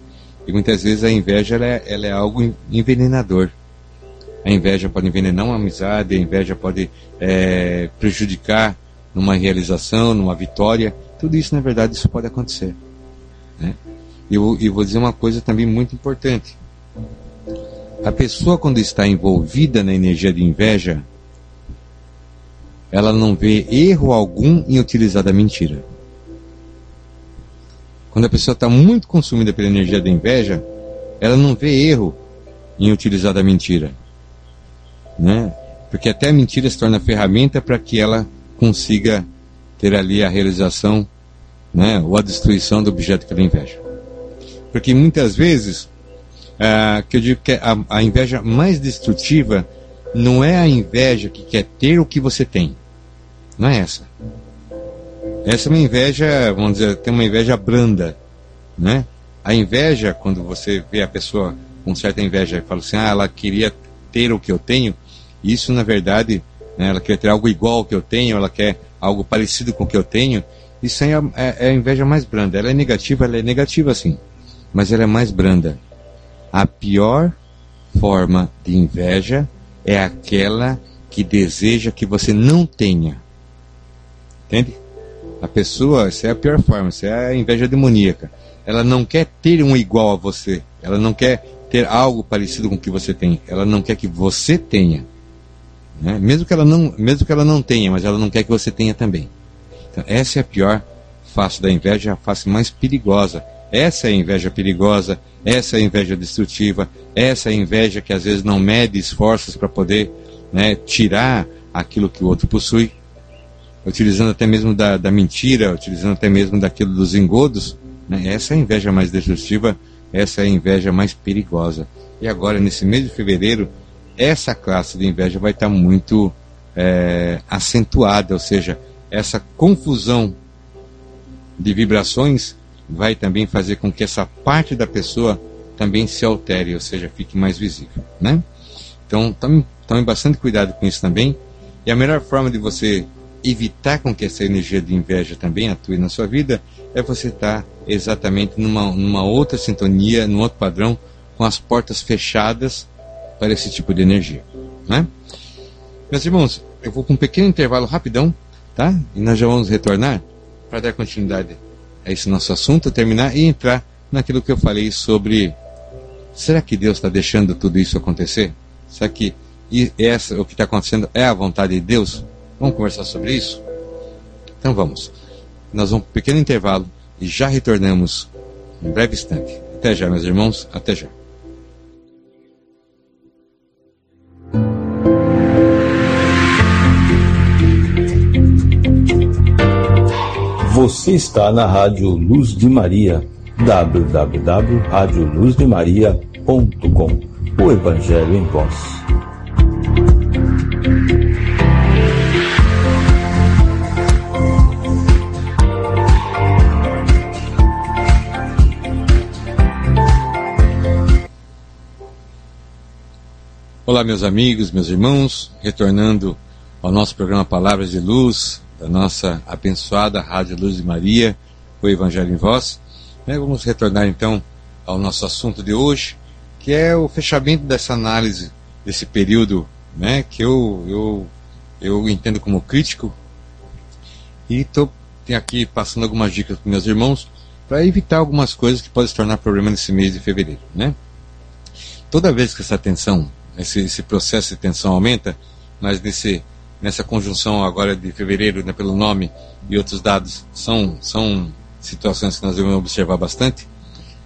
[SPEAKER 2] E muitas vezes a inveja ela é, ela é algo envenenador. A inveja pode envenenar uma amizade, a inveja pode é, prejudicar numa realização, numa vitória. Tudo isso, na verdade, isso pode acontecer. Né? E eu, eu vou dizer uma coisa também muito importante. A pessoa, quando está envolvida na energia de inveja, ela não vê erro algum em utilizar a mentira. Quando a pessoa está muito consumida pela energia da inveja, ela não vê erro em utilizar a mentira. Né? Porque até a mentira se torna ferramenta para que ela consiga ter ali a realização né, ou a destruição do objeto que ela inveja. Porque muitas vezes, ah, que eu digo que a, a inveja mais destrutiva não é a inveja que quer ter o que você tem. Não é essa. Essa é uma inveja, vamos dizer, tem uma inveja branda, né? A inveja, quando você vê a pessoa com certa inveja e fala assim, ah, ela queria ter o que eu tenho, isso na verdade, né, ela quer ter algo igual ao que eu tenho, ela quer algo parecido com o que eu tenho, isso é, é, é a inveja mais branda. Ela é negativa, ela é negativa sim, mas ela é mais branda. A pior forma de inveja é aquela que deseja que você não tenha. Entende? A pessoa, essa é a pior forma, essa é a inveja demoníaca. Ela não quer ter um igual a você. Ela não quer ter algo parecido com o que você tem. Ela não quer que você tenha. Né? Mesmo, que ela não, mesmo que ela não tenha, mas ela não quer que você tenha também. Então, essa é a pior face da inveja, a face mais perigosa. Essa é a inveja perigosa, essa é a inveja destrutiva, essa é a inveja que às vezes não mede esforços para poder né, tirar aquilo que o outro possui utilizando até mesmo da, da mentira, utilizando até mesmo daquilo dos engodos, né? essa é a inveja mais destrutiva, essa é a inveja mais perigosa. E agora, nesse mês de fevereiro, essa classe de inveja vai estar muito é, acentuada, ou seja, essa confusão de vibrações vai também fazer com que essa parte da pessoa também se altere, ou seja, fique mais visível, né? Então, tome, tome bastante cuidado com isso também. E a melhor forma de você evitar com que essa energia de inveja também atue na sua vida é você estar exatamente numa, numa outra sintonia, num outro padrão, com as portas fechadas para esse tipo de energia. Né? Meus irmãos, eu vou com um pequeno intervalo rapidão, tá? E nós já vamos retornar para dar continuidade a esse nosso assunto, terminar e entrar naquilo que eu falei sobre será que Deus está deixando tudo isso acontecer? Será que essa, o que está acontecendo é a vontade de Deus? Vamos conversar sobre isso? Então vamos. Nós vamos para um pequeno intervalo e já retornamos em breve instante. Até já, meus irmãos. Até já.
[SPEAKER 1] Você está na Rádio Luz de Maria www.radioluzdemaria.com O Evangelho em Voz.
[SPEAKER 2] Olá, meus amigos, meus irmãos, retornando ao nosso programa Palavras de Luz, da nossa abençoada Rádio Luz de Maria, o Evangelho em Voz. Né, vamos retornar então ao nosso assunto de hoje, que é o fechamento dessa análise desse período né, que eu, eu, eu entendo como crítico. E estou aqui passando algumas dicas para meus irmãos para evitar algumas coisas que podem se tornar problema nesse mês de fevereiro. Né? Toda vez que essa tensão esse, esse processo de tensão aumenta, mas nesse, nessa conjunção agora de fevereiro, né, pelo nome e outros dados, são, são situações que nós devemos observar bastante,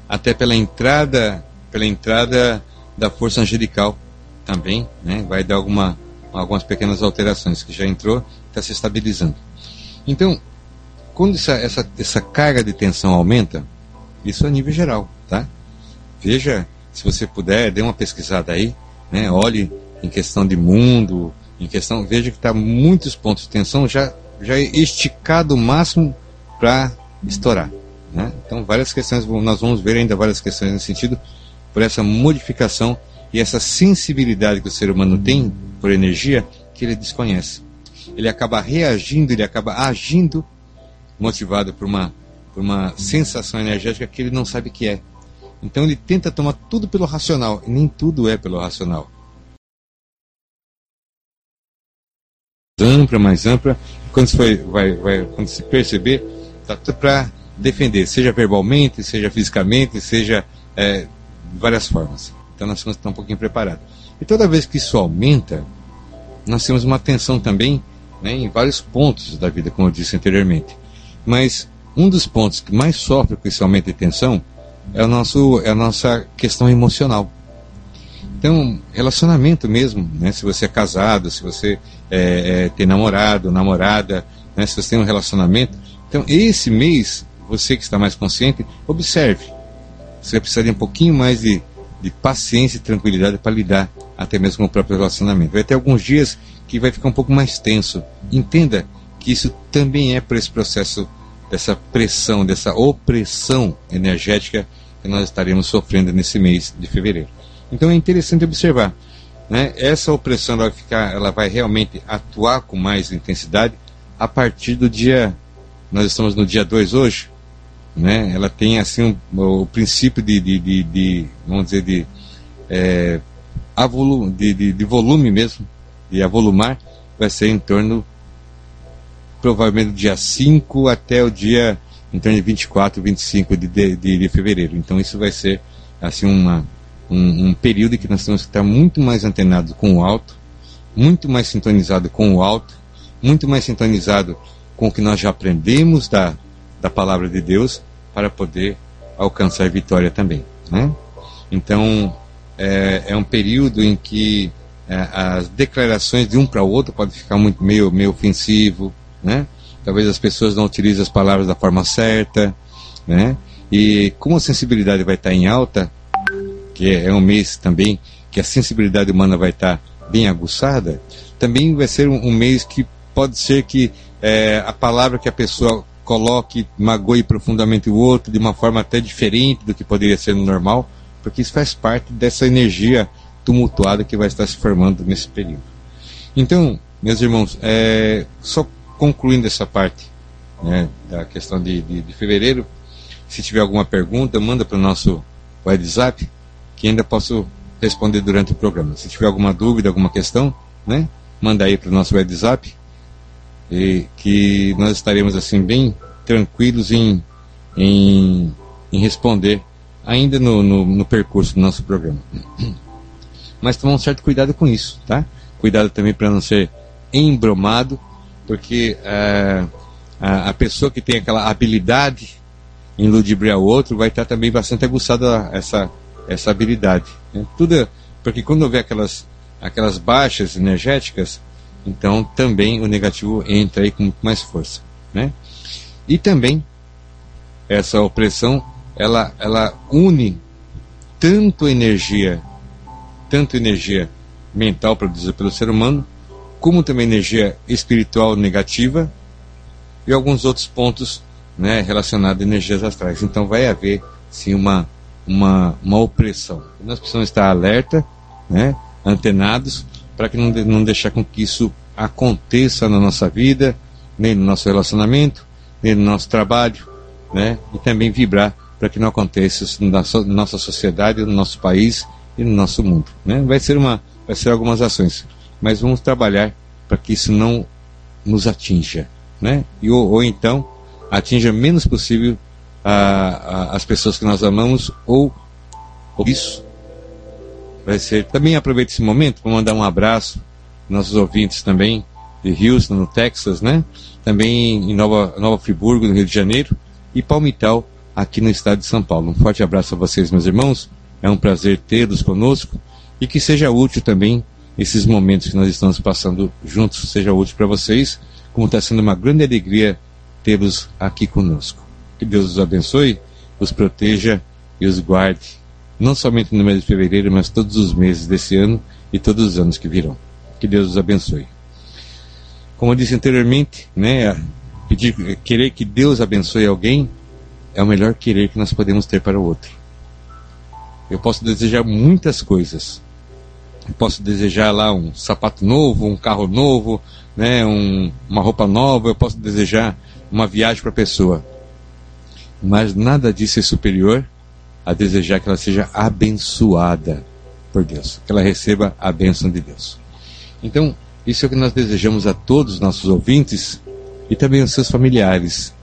[SPEAKER 2] até pela entrada, pela entrada da força angelical também, né, vai dar alguma, algumas pequenas alterações que já entrou, está se estabilizando. Então, quando essa, essa, essa carga de tensão aumenta, isso a nível geral, tá? Veja, se você puder, dê uma pesquisada aí, né? Olhe em questão de mundo, em questão, veja que está muitos pontos de tensão já, já esticado o máximo para estourar. Né? Então, várias questões, nós vamos ver ainda várias questões nesse sentido, por essa modificação e essa sensibilidade que o ser humano tem por energia que ele desconhece. Ele acaba reagindo, ele acaba agindo motivado por uma, por uma sensação energética que ele não sabe que é. Então ele tenta tomar tudo pelo racional, e nem tudo é pelo racional. Ampla, mais ampla, quando se, foi, vai, vai, quando se perceber, está tudo para defender, seja verbalmente, seja fisicamente, seja é, de várias formas. Então nós temos que estar um pouquinho preparados. E toda vez que isso aumenta, nós temos uma tensão também né, em vários pontos da vida, como eu disse anteriormente. Mas um dos pontos que mais sofre com esse aumento de tensão é, o nosso, é a nossa questão emocional. Então, relacionamento mesmo, né? se você é casado, se você é, é, tem namorado, namorada, né? se você tem um relacionamento. Então, esse mês, você que está mais consciente, observe. Você vai precisar de um pouquinho mais de, de paciência e tranquilidade para lidar até mesmo com o próprio relacionamento. Vai ter alguns dias que vai ficar um pouco mais tenso. Entenda que isso também é para esse processo dessa pressão, dessa opressão energética que nós estaremos sofrendo nesse mês de fevereiro. Então é interessante observar, né? Essa opressão vai ficar, ela vai realmente atuar com mais intensidade a partir do dia, nós estamos no dia 2 hoje, né? Ela tem assim um, o princípio de, de, de, de, vamos dizer de, é, de, de, de volume mesmo, de avolumar, vai ser em torno provavelmente do dia 5 até o dia em torno de 24, 25 de, de, de fevereiro. Então isso vai ser assim uma, um, um, período em que nós temos que estar muito mais antenados com o alto, muito mais sintonizado com o alto, muito mais sintonizado com o que nós já aprendemos da, da palavra de Deus para poder alcançar vitória também. Né? Então é, é um período em que é, as declarações de um para o outro podem ficar muito meio, meio ofensivo, né? Talvez as pessoas não utilizem as palavras da forma certa, né? E como a sensibilidade vai estar em alta, que é um mês também que a sensibilidade humana vai estar bem aguçada, também vai ser um, um mês que pode ser que é, a palavra que a pessoa coloque magoe profundamente o outro de uma forma até diferente do que poderia ser no normal, porque isso faz parte dessa energia tumultuada que vai estar se formando nesse período. Então, meus irmãos, é, só concluindo essa parte né, da questão de, de, de, fevereiro, se tiver alguma pergunta, manda para o nosso WhatsApp, que ainda posso responder durante o programa. Se tiver alguma dúvida, alguma questão, né, manda aí para o nosso WhatsApp, e que nós estaremos assim bem tranquilos em, em, em responder ainda no, no, no, percurso do nosso programa. [CLEARS THROAT] Mas tomar um certo cuidado com isso, tá? Cuidado também para não ser embromado porque é, a, a, pessoa que tem aquela habilidade em ludibriar o outro vai estar também bastante aguçada essa, essa habilidade. Né? Tudo, é, porque quando houver aquelas, aquelas baixas energéticas, então também o negativo entra aí com muito mais força. Né? E também essa opressão ela, ela une tanto energia, tanto energia mental produzida pelo ser humano, como também energia espiritual negativa e alguns outros pontos né, relacionados a energias astrais. Então vai haver sim uma, uma, uma opressão. Nós precisamos estar alerta, né, antenados, para que não, não deixar com que isso aconteça na nossa vida, nem no nosso relacionamento, nem no nosso trabalho, né, e também vibrar para que não aconteça isso na, so, nossa sociedade, no nosso país e no nosso mundo. Né? Vai ser uma, vai ser algumas ações, mas vamos trabalhar para que isso não nos atinja, né? E, ou, ou então atinja menos possível a, a, as pessoas que nós amamos ou, isso vai ser. Também aproveito esse momento para mandar um abraço nossos ouvintes também de Houston, no Texas, né? Também em Nova, Nova Friburgo, no Rio de Janeiro, e Palmital, aqui no estado de São Paulo. Um forte abraço a vocês, meus irmãos. É um prazer tê-los conosco e que seja útil também esses momentos que nós estamos passando juntos, seja útil para vocês, como está sendo uma grande alegria tê-los aqui conosco. Que Deus os abençoe, os proteja e os guarde, não somente no mês de fevereiro, mas todos os meses desse ano e todos os anos que virão. Que Deus os abençoe. Como eu disse anteriormente, né, pedir, querer que Deus abençoe alguém é o melhor querer que nós podemos ter para o outro. Eu posso desejar muitas coisas. Eu posso desejar lá um sapato novo, um carro novo, né, um, uma roupa nova. Eu posso desejar uma viagem para a pessoa. Mas nada disso é superior a desejar que ela seja abençoada por Deus, que ela receba a bênção de Deus. Então, isso é o que nós desejamos a todos os nossos ouvintes e também aos seus familiares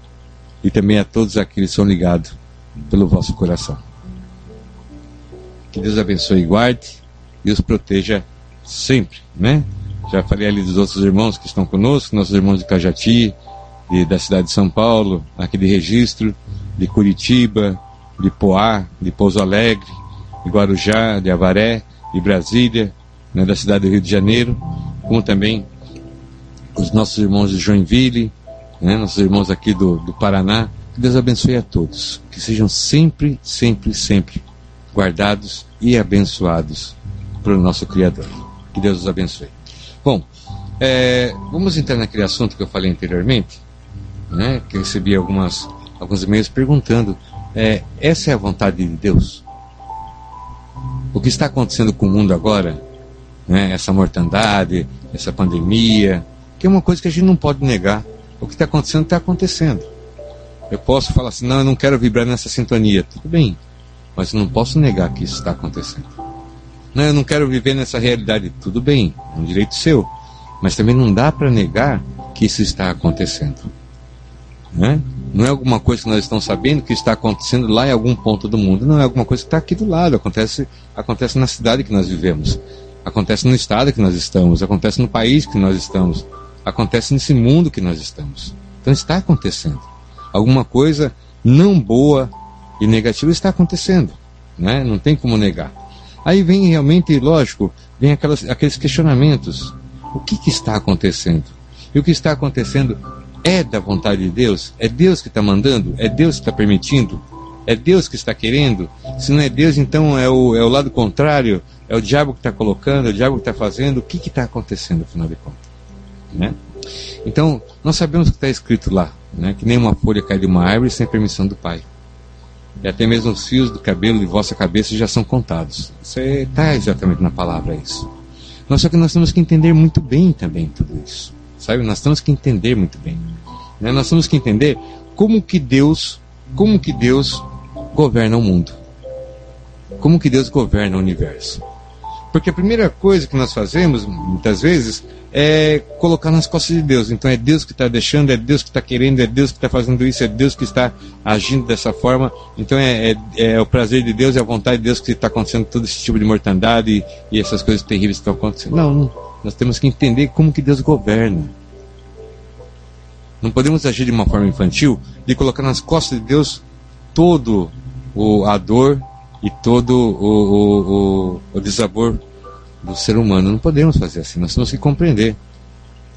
[SPEAKER 2] e também a todos aqueles que são ligados pelo vosso coração. Que Deus abençoe e guarde e os proteja sempre, né? Já falei ali dos outros irmãos que estão conosco, nossos irmãos de Cajati, de, da cidade de São Paulo, aqui de Registro, de Curitiba, de Poá, de Pouso Alegre, de Guarujá, de Avaré, de Brasília, né, da cidade do Rio de Janeiro, como também os nossos irmãos de Joinville, né, nossos irmãos aqui do, do Paraná. Que Deus abençoe a todos, que sejam sempre, sempre, sempre guardados e abençoados pelo nosso Criador. Que Deus os abençoe. Bom, é, vamos entrar naquele assunto que eu falei anteriormente, né, que recebi algumas, alguns e-mails perguntando: é, essa é a vontade de Deus? O que está acontecendo com o mundo agora, né, essa mortandade, essa pandemia, que é uma coisa que a gente não pode negar. O que está acontecendo está acontecendo. Eu posso falar assim, não, eu não quero vibrar nessa sintonia. Tudo bem, mas eu não posso negar que isso está acontecendo. Não, eu não quero viver nessa realidade. Tudo bem, é um direito seu. Mas também não dá para negar que isso está acontecendo. Né? Não é alguma coisa que nós estamos sabendo que está acontecendo lá em algum ponto do mundo. Não é alguma coisa que está aqui do lado. Acontece, acontece na cidade que nós vivemos. Acontece no estado que nós estamos. Acontece no país que nós estamos. Acontece nesse mundo que nós estamos. Então está acontecendo. Alguma coisa não boa e negativa está acontecendo. Né? Não tem como negar. Aí vem realmente, lógico, vem aquelas, aqueles questionamentos. O que, que está acontecendo? E o que está acontecendo é da vontade de Deus? É Deus que está mandando? É Deus que está permitindo? É Deus que está querendo? Se não é Deus, então é o, é o lado contrário? É o diabo que está colocando? É o diabo que está fazendo? O que está acontecendo, afinal de contas? Né? Então, nós sabemos que está escrito lá, né, que nenhuma folha cai de uma árvore sem permissão do Pai. E até mesmo os fios do cabelo de vossa cabeça já são contados. Isso está exatamente na palavra isso. Só que nós temos que entender muito bem também tudo isso. Sabe? Nós temos que entender muito bem. Né? Nós temos que entender como que Deus, como que Deus governa o mundo. Como que Deus governa o universo. Porque a primeira coisa que nós fazemos, muitas vezes, é colocar nas costas de Deus. Então é Deus que está deixando, é Deus que está querendo, é Deus que está fazendo isso, é Deus que está agindo dessa forma. Então é, é, é o prazer de Deus, é a vontade de Deus que está acontecendo todo esse tipo de mortandade e, e essas coisas terríveis que estão acontecendo. Não, não, nós temos que entender como que Deus governa. Não podemos agir de uma forma infantil de colocar nas costas de Deus todo o, a dor e todo o, o, o, o desabor do ser humano. Não podemos fazer assim, nós temos que compreender.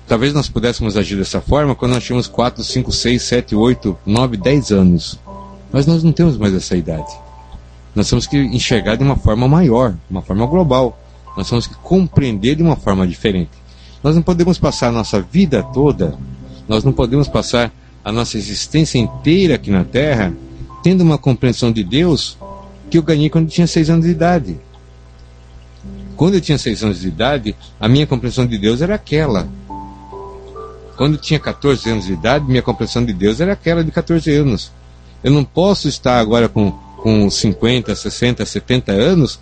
[SPEAKER 2] Talvez nós pudéssemos agir dessa forma quando nós tínhamos 4, 5, 6, 7, 8, 9, 10 anos. Mas nós não temos mais essa idade. Nós temos que enxergar de uma forma maior, uma forma global. Nós temos que compreender de uma forma diferente. Nós não podemos passar a nossa vida toda, nós não podemos passar a nossa existência inteira aqui na Terra tendo uma compreensão de Deus que eu ganhei quando eu tinha seis anos de idade. Quando eu tinha seis anos de idade, a minha compreensão de Deus era aquela. Quando eu tinha 14 anos de idade, minha compreensão de Deus era aquela de 14 anos. Eu não posso estar agora com, com 50, 60, 70 anos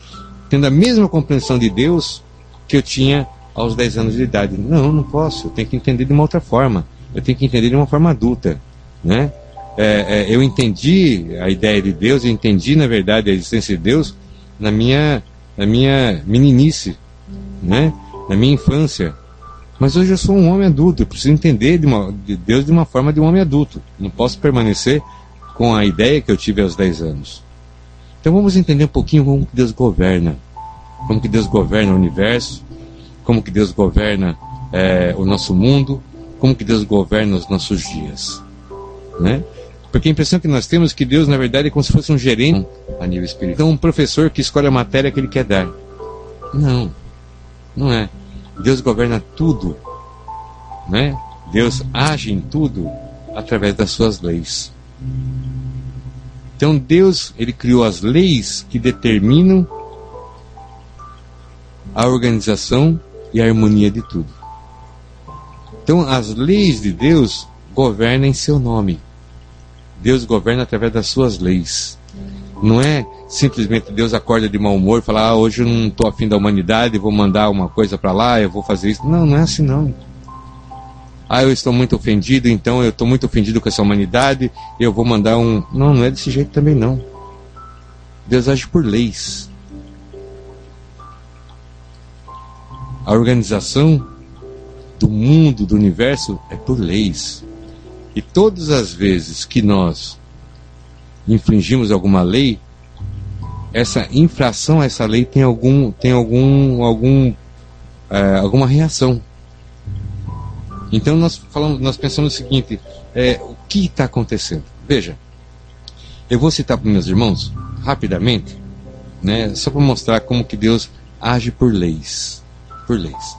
[SPEAKER 2] tendo a mesma compreensão de Deus que eu tinha aos 10 anos de idade. Não, não posso. Eu tenho que entender de uma outra forma. Eu tenho que entender de uma forma adulta. Né? É, é, eu entendi a ideia de Deus, eu entendi, na verdade, a existência de Deus na minha, na minha meninice, né? na minha infância. Mas hoje eu sou um homem adulto, eu preciso entender de, uma, de Deus de uma forma de um homem adulto. Não posso permanecer com a ideia que eu tive aos 10 anos. Então vamos entender um pouquinho como que Deus governa. Como que Deus governa o universo, como que Deus governa é, o nosso mundo, como que Deus governa os nossos dias. Né? Porque a impressão que nós temos é que Deus, na verdade, é como se fosse um gerente a nível espiritual. Então, um professor que escolhe a matéria que ele quer dar. Não, não é. Deus governa tudo. Né? Deus age em tudo através das suas leis. Então Deus, ele criou as leis que determinam a organização e a harmonia de tudo. Então as leis de Deus governam em seu nome. Deus governa através das suas leis. Não é simplesmente Deus acorda de mau humor e fala, ah, hoje eu não estou afim da humanidade, vou mandar uma coisa para lá, eu vou fazer isso. Não, não é assim não. Ah, eu estou muito ofendido, então eu estou muito ofendido com essa humanidade, eu vou mandar um. Não, não é desse jeito também não. Deus age por leis. A organização do mundo, do universo, é por leis. E todas as vezes que nós infringimos alguma lei, essa infração a essa lei tem algum tem algum algum é, alguma reação. Então nós falamos, nós pensamos o seguinte: é, o que está acontecendo? Veja, eu vou citar para meus irmãos rapidamente, né, só para mostrar como que Deus age por leis, por leis.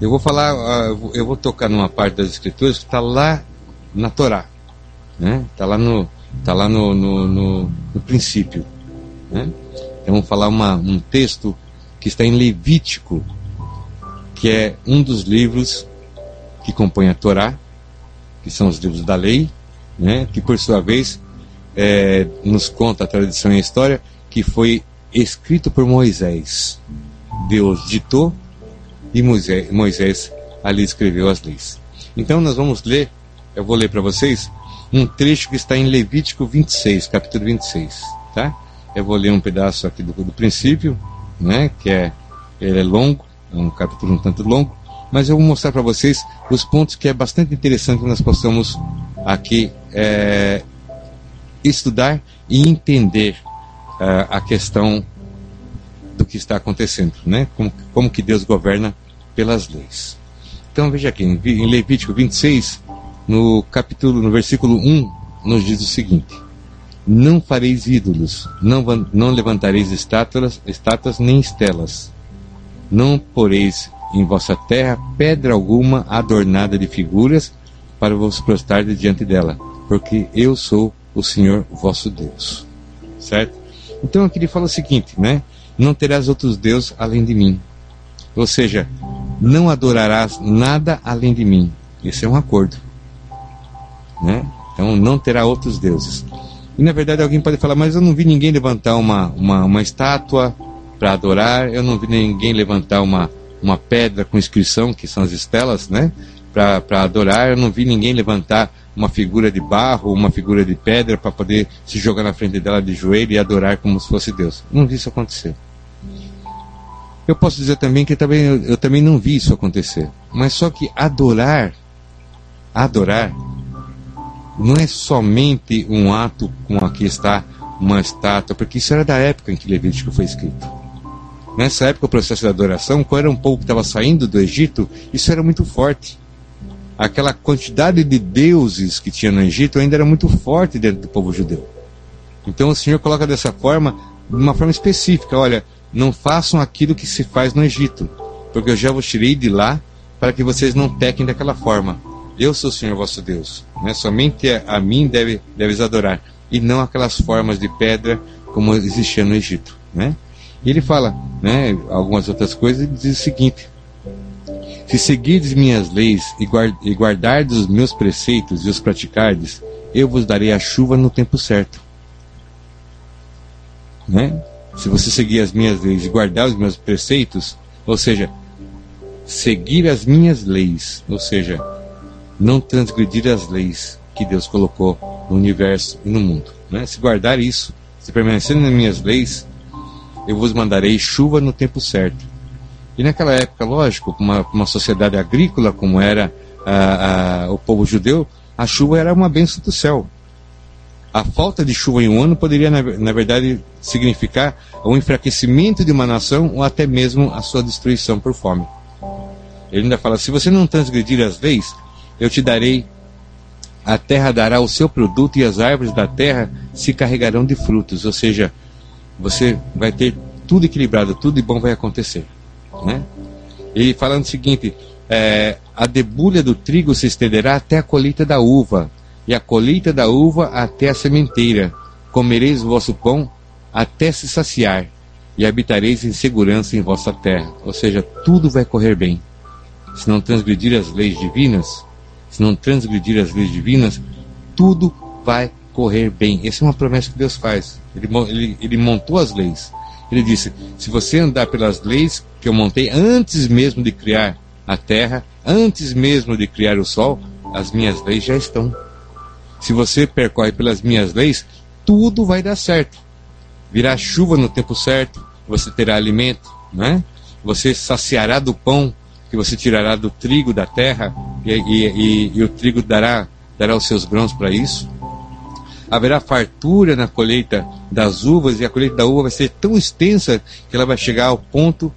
[SPEAKER 2] Eu vou falar, ah, eu vou tocar numa parte das escrituras que está lá na Torá, né? Está lá no, tá lá no, no, no, no princípio, né? Então vamos falar uma, um texto que está em Levítico, que é um dos livros que compõem a Torá, que são os livros da lei, né? Que por sua vez é, nos conta a tradição e a história que foi escrito por Moisés. Deus ditou e Moisés, ali escreveu as leis. Então nós vamos ler eu vou ler para vocês um trecho que está em Levítico 26, capítulo 26, tá? Eu vou ler um pedaço aqui do, do princípio, né? Que é ele é longo, é um capítulo um tanto longo, mas eu vou mostrar para vocês os pontos que é bastante interessante que nós possamos aqui é, estudar e entender uh, a questão do que está acontecendo, né? Como, como que Deus governa pelas leis. Então veja aqui, em Levítico 26, no capítulo, no versículo 1, nos diz o seguinte: Não fareis ídolos, não, não levantareis estátuas, estátuas nem estelas. Não poreis em vossa terra pedra alguma adornada de figuras para vos prostrar diante dela, porque eu sou o Senhor vosso Deus. Certo? Então aqui ele fala o seguinte, né? Não terás outros deuses além de mim. Ou seja, não adorarás nada além de mim. Esse é um acordo. Né? Então não terá outros deuses. E na verdade alguém pode falar, mas eu não vi ninguém levantar uma, uma, uma estátua para adorar, eu não vi ninguém levantar uma, uma pedra com inscrição, que são as estelas, né? Para adorar, eu não vi ninguém levantar uma figura de barro, uma figura de pedra para poder se jogar na frente dela de joelho e adorar como se fosse Deus. Não vi isso acontecer. Eu posso dizer também que também, eu, eu também não vi isso acontecer. Mas só que adorar, adorar, não é somente um ato como aqui está uma estátua, porque isso era da época em que Levítico foi escrito. Nessa época, o processo de adoração, quando era um povo que estava saindo do Egito, isso era muito forte. Aquela quantidade de deuses que tinha no Egito ainda era muito forte dentro do povo judeu. Então o Senhor coloca dessa forma, de uma forma específica: olha, não façam aquilo que se faz no Egito, porque eu já vos tirei de lá para que vocês não pequem daquela forma. Eu sou o Senhor vosso Deus. Né? Somente a mim deve, deves adorar, e não aquelas formas de pedra como existia no Egito. Né? E ele fala né, algumas outras coisas e diz o seguinte: Se seguirdes minhas leis e guardardes os meus preceitos e os praticardes, eu vos darei a chuva no tempo certo. Né? Se você seguir as minhas leis e guardar os meus preceitos, ou seja, seguir as minhas leis, ou seja, não transgredir as leis que Deus colocou no universo e no mundo. Né? Se guardar isso, se permanecer nas minhas leis, eu vos mandarei chuva no tempo certo. E naquela época, lógico, uma, uma sociedade agrícola como era a, a, o povo judeu, a chuva era uma bênção do céu. A falta de chuva em um ano poderia, na, na verdade, significar o enfraquecimento de uma nação ou até mesmo a sua destruição por fome. Ele ainda fala: se você não transgredir as leis, eu te darei, a terra dará o seu produto e as árvores da terra se carregarão de frutos. Ou seja, você vai ter tudo equilibrado, tudo de bom vai acontecer. Né? E falando o seguinte: é, a debulha do trigo se estenderá até a colheita da uva, e a colheita da uva até a sementeira. Comereis o vosso pão até se saciar, e habitareis em segurança em vossa terra. Ou seja, tudo vai correr bem. Se não transgredir as leis divinas, se não transgredir as leis divinas, tudo vai correr bem. Essa é uma promessa que Deus faz. Ele, ele, ele montou as leis. Ele disse: se você andar pelas leis que eu montei antes mesmo de criar a terra, antes mesmo de criar o sol, as minhas leis já estão. Se você percorre pelas minhas leis, tudo vai dar certo. Virá chuva no tempo certo, você terá alimento, né? Você saciará do pão que você tirará do trigo da terra e, e, e, e o trigo dará dará os seus grãos para isso haverá fartura na colheita das uvas, e a colheita da uva vai ser tão extensa que ela vai chegar ao ponto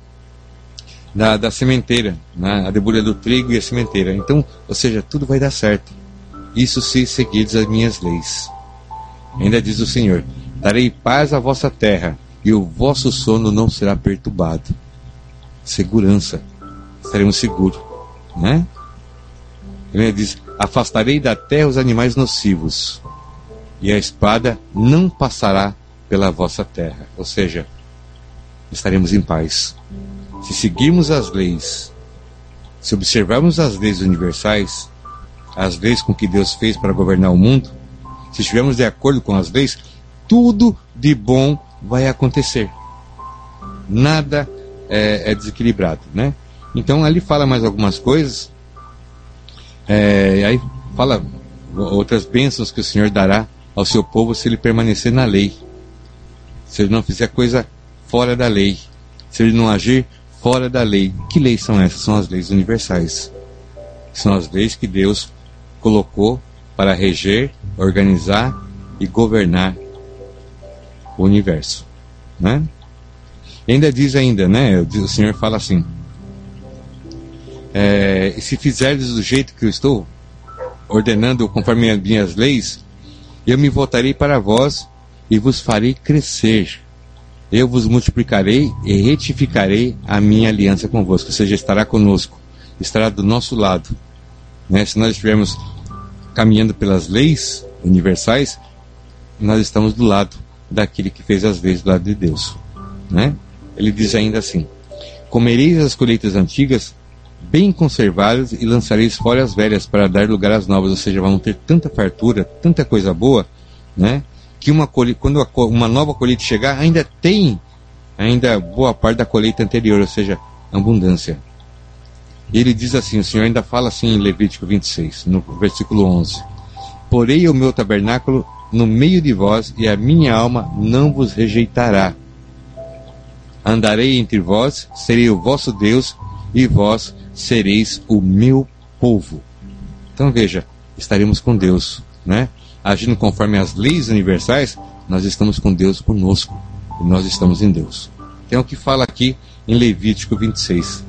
[SPEAKER 2] da, da sementeira, né? a debulha do trigo e a sementeira. Então, ou seja, tudo vai dar certo. Isso se seguires as minhas leis. Ainda diz o Senhor: darei paz à vossa terra, e o vosso sono não será perturbado. Segurança, estaremos seguros, né? Ele diz: afastarei da terra os animais nocivos, e a espada não passará pela vossa terra. Ou seja, estaremos em paz. Se seguirmos as leis, se observarmos as leis universais, as leis com que Deus fez para governar o mundo, se estivermos de acordo com as leis, tudo de bom vai acontecer. Nada é, é desequilibrado, né? Então ali fala mais algumas coisas, é, aí fala outras bênçãos que o Senhor dará ao seu povo se ele permanecer na lei, se ele não fizer coisa fora da lei, se ele não agir fora da lei. Que leis são essas? São as leis universais. São as leis que Deus colocou para reger, organizar e governar o universo, né? Ainda diz ainda, né? O Senhor fala assim: é, se fizerdes do jeito que eu estou ordenando conforme as minhas leis, eu me voltarei para vós e vos farei crescer. Eu vos multiplicarei e retificarei a minha aliança convosco, ou seja, estará conosco, estará do nosso lado. Né? Se nós estivermos caminhando pelas leis universais, nós estamos do lado daquele que fez as leis do lado de Deus. Né? Ele diz ainda assim: Comereis as colheitas antigas bem conservadas e lançareis fora as velhas para dar lugar às novas, ou seja, vão ter tanta fartura, tanta coisa boa, né? Que uma quando uma nova colheita chegar, ainda tem ainda boa parte da colheita anterior, ou seja, abundância. Ele diz assim, o Senhor ainda fala assim em Levítico 26, no versículo 11: Porei o meu tabernáculo no meio de vós, e a minha alma não vos rejeitará. Andarei entre vós, serei o vosso Deus, e vós sereis o meu povo. Então veja, estaremos com Deus, né? Agindo conforme as leis universais, nós estamos com Deus conosco e nós estamos em Deus. Tem o que fala aqui em Levítico 26,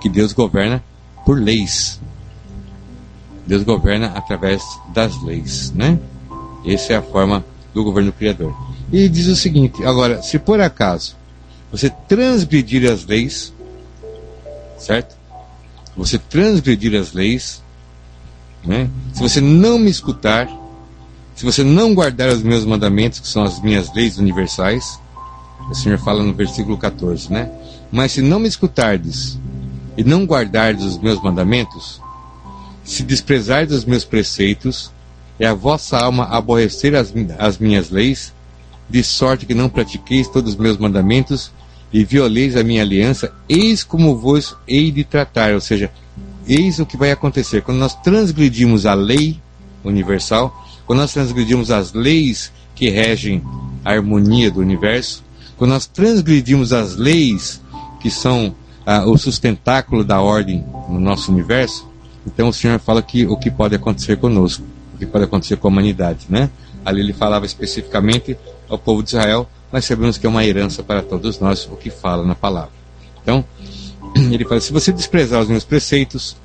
[SPEAKER 2] que Deus governa por leis. Deus governa através das leis, né? Essa é a forma do governo criador. E diz o seguinte: agora, se por acaso você transgredir as leis, certo? Você transgredir as leis, né? se você não me escutar, se você não guardar os meus mandamentos, que são as minhas leis universais, o Senhor fala no versículo 14, né? Mas se não me escutardes e não guardardes os meus mandamentos, se desprezardes os meus preceitos, e a vossa alma aborrecer as, as minhas leis, de sorte que não pratiqueis todos os meus mandamentos e violeis a minha aliança, eis como vos hei de tratar. Ou seja, eis o que vai acontecer. Quando nós transgredimos a lei universal, quando nós transgredimos as leis que regem a harmonia do universo, quando nós transgredimos as leis que são ah, o sustentáculo da ordem no nosso universo, então o Senhor fala que o que pode acontecer conosco, o que pode acontecer com a humanidade, né? Ali ele falava especificamente ao povo de Israel, mas sabemos que é uma herança para todos nós o que fala na palavra. Então, [CLEARS THROAT] ele fala: se você desprezar os meus preceitos,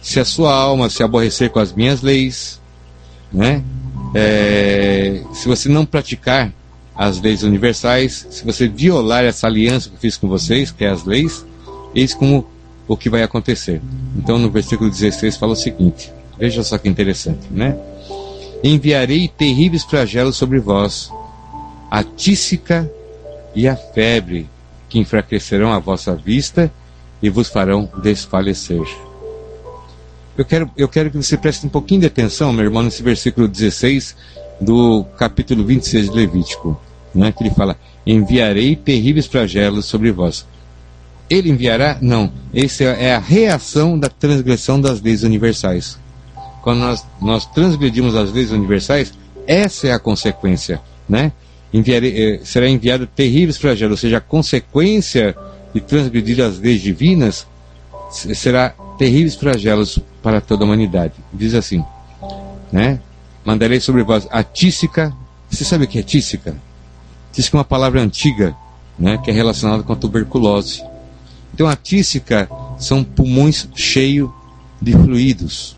[SPEAKER 2] se a sua alma se aborrecer com as minhas leis, né? É, se você não praticar as leis universais, se você violar essa aliança que eu fiz com vocês, que é as leis, eis como o que vai acontecer. Então, no versículo 16 fala o seguinte: veja só que interessante, né? Enviarei terríveis flagelos sobre vós, a tísica e a febre, que enfraquecerão a vossa vista e vos farão desfalecer. Eu quero, eu quero que você preste um pouquinho de atenção, meu irmão, nesse versículo 16 do capítulo 26 de Levítico, né, que ele fala: Enviarei terríveis flagelos sobre vós. Ele enviará? Não. Essa é a reação da transgressão das leis universais. Quando nós, nós transgredimos as leis universais, essa é a consequência. Né? Eh, será enviado terríveis flagelos, ou seja, a consequência de transgredir as leis divinas será terríveis flagelos para toda a humanidade. Diz assim, né? Mandarei sobre vós a tísica. Você sabe o que é tísica? Tísica é uma palavra antiga, né? Que é relacionada com a tuberculose. Então a tísica são pulmões cheios de fluidos.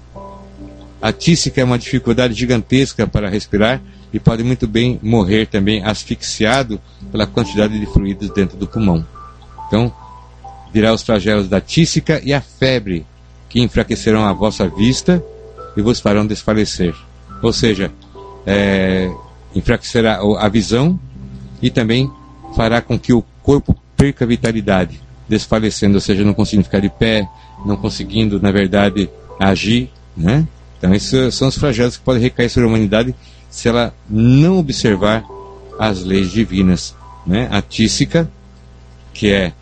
[SPEAKER 2] A tísica é uma dificuldade gigantesca para respirar e pode muito bem morrer também asfixiado pela quantidade de fluidos dentro do pulmão. Então, virá os flagelos da tísica e a febre, que enfraquecerão a vossa vista e vos farão desfalecer. Ou seja, é, enfraquecerá a visão e também fará com que o corpo perca vitalidade, desfalecendo, ou seja, não conseguindo ficar de pé, não conseguindo, na verdade, agir, né? Então, esses são os flagelos que podem recair sobre a humanidade se ela não observar as leis divinas, né? A tísica, que é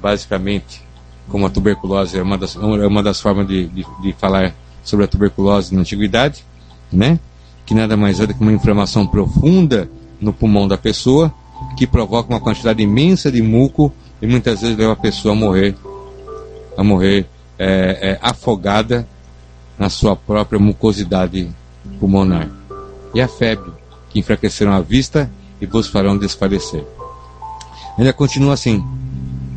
[SPEAKER 2] basicamente como a tuberculose é uma das, é uma das formas de, de, de falar sobre a tuberculose na antiguidade, né? que nada mais é do que uma inflamação profunda no pulmão da pessoa, que provoca uma quantidade imensa de muco e muitas vezes leva a pessoa a morrer, a morrer é, é, afogada na sua própria mucosidade pulmonar. E a febre, que enfraquecerão a vista e vos farão desfalecer. Ainda continua assim: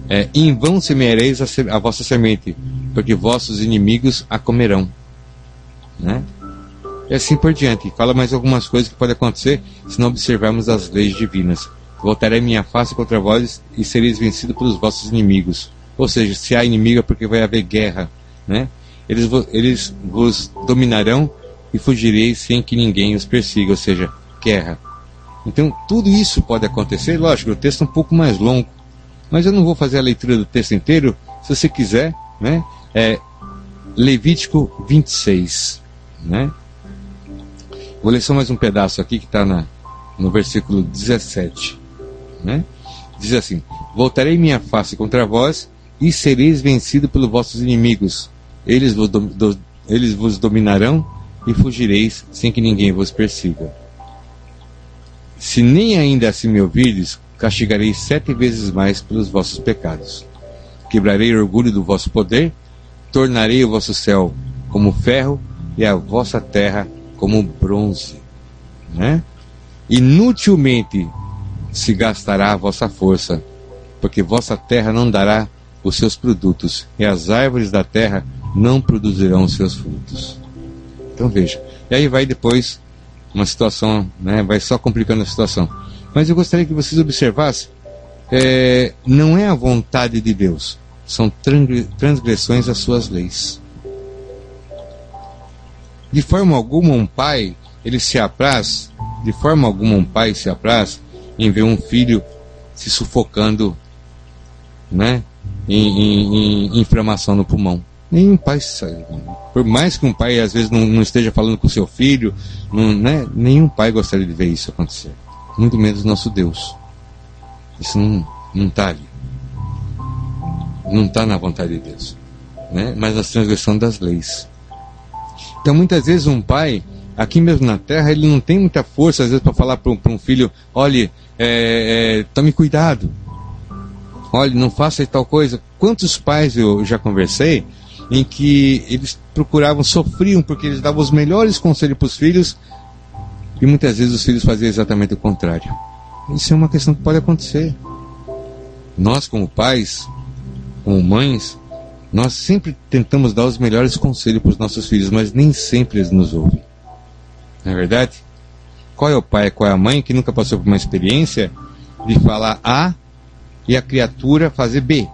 [SPEAKER 2] é, em vão semeareis a, a vossa semente, porque vossos inimigos a comerão. Né? E assim por diante. Fala mais algumas coisas que podem acontecer se não observarmos as leis divinas. Voltarei minha face contra vós e sereis vencidos pelos vossos inimigos. Ou seja, se há inimigo é porque vai haver guerra. Né? Eles, eles vos dominarão e fugireis sem que ninguém os persiga. Ou seja, guerra. Então, tudo isso pode acontecer. Lógico, o texto é um pouco mais longo. Mas eu não vou fazer a leitura do texto inteiro. Se você quiser, né? É Levítico 26. Né? Vou ler só mais um pedaço aqui que está no versículo 17. Né? Diz assim: Voltarei minha face contra vós e sereis vencido pelos vossos inimigos. Eles vos, do, do, eles vos dominarão e fugireis sem que ninguém vos persiga. Se nem ainda assim me ouvirdes, castigarei sete vezes mais pelos vossos pecados. Quebrarei o orgulho do vosso poder, tornarei o vosso céu como ferro e a vossa terra como bronze. Né? Inutilmente se gastará a vossa força, porque vossa terra não dará os seus produtos, e as árvores da terra não produzirão os seus frutos. Então veja. E aí vai depois uma situação, né, vai só complicando a situação. Mas eu gostaria que vocês observassem, é, não é a vontade de Deus, são transgressões às suas leis. De forma alguma um pai, ele se apraz, de forma alguma um pai se apraz em ver um filho se sufocando, né, em, em, em inflamação no pulmão. Nenhum pai, por mais que um pai às vezes não, não esteja falando com seu filho, não, né, nenhum pai gostaria de ver isso acontecer. Muito menos nosso Deus. Isso não está ali. Não está na vontade de Deus. Né? Mas a transgressão das leis. Então muitas vezes um pai, aqui mesmo na terra, ele não tem muita força às vezes para falar para um, filho, olhe, é, é, tome cuidado. Olhe, não faça tal coisa. Quantos pais eu já conversei em que eles procuravam, sofriam porque eles davam os melhores conselhos para os filhos e muitas vezes os filhos faziam exatamente o contrário. Isso é uma questão que pode acontecer. Nós, como pais, como mães, nós sempre tentamos dar os melhores conselhos para os nossos filhos, mas nem sempre eles nos ouvem. Não é verdade? Qual é o pai, qual é a mãe que nunca passou por uma experiência de falar A e a criatura fazer B?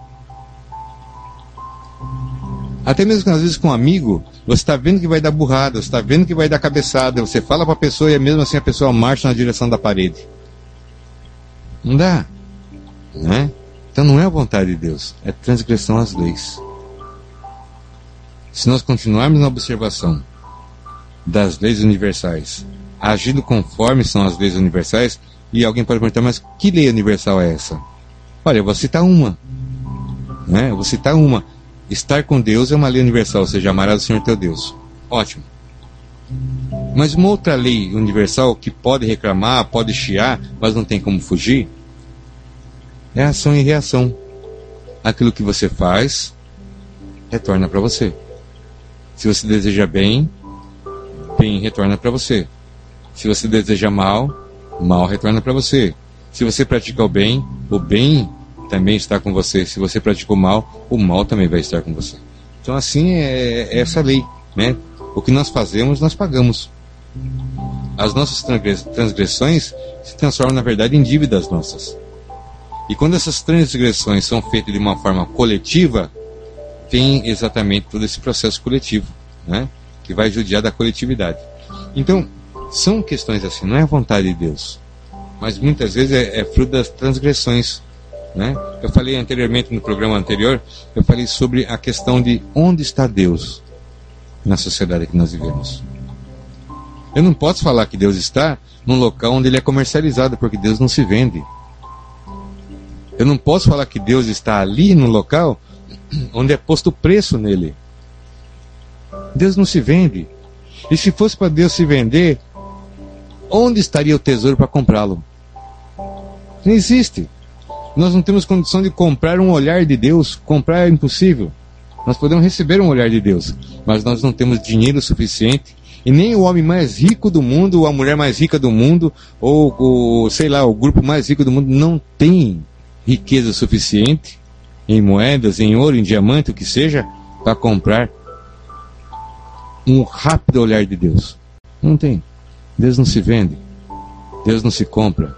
[SPEAKER 2] Até mesmo às vezes com um amigo, você está vendo que vai dar burrada, você está vendo que vai dar cabeçada, você fala para a pessoa e mesmo assim a pessoa marcha na direção da parede. Não dá. Né? Então não é a vontade de Deus, é transgressão às leis. Se nós continuarmos na observação das leis universais, agindo conforme são as leis universais, e alguém pode perguntar, mas que lei universal é essa? Olha, eu vou citar uma. Né? Eu vou citar uma. Estar com Deus é uma lei universal, ou seja, amarás o Senhor teu Deus. Ótimo. Mas uma outra lei universal que pode reclamar, pode chiar, mas não tem como fugir, é ação e reação. Aquilo que você faz, retorna para você. Se você deseja bem, bem retorna para você. Se você deseja mal, mal retorna para você. Se você pratica o bem, o bem também está com você. Se você praticou mal, o mal também vai estar com você. Então, assim é, é essa lei. Né? O que nós fazemos, nós pagamos. As nossas transgressões se transformam, na verdade, em dívidas nossas. E quando essas transgressões são feitas de uma forma coletiva, tem exatamente todo esse processo coletivo, né? que vai judiar da coletividade. Então, são questões assim, não é a vontade de Deus, mas muitas vezes é, é fruto das transgressões né? Eu falei anteriormente no programa anterior, eu falei sobre a questão de onde está Deus na sociedade que nós vivemos. Eu não posso falar que Deus está num local onde ele é comercializado, porque Deus não se vende. Eu não posso falar que Deus está ali no local [CLEARS THROAT] onde é posto preço nele. Deus não se vende. E se fosse para Deus se vender, onde estaria o tesouro para comprá-lo? Não existe. Nós não temos condição de comprar um olhar de Deus. Comprar é impossível. Nós podemos receber um olhar de Deus, mas nós não temos dinheiro suficiente. E nem o homem mais rico do mundo, ou a mulher mais rica do mundo, ou, ou sei lá, o grupo mais rico do mundo não tem riqueza suficiente em moedas, em ouro, em diamante, o que seja, para comprar um rápido olhar de Deus. Não tem. Deus não se vende. Deus não se compra.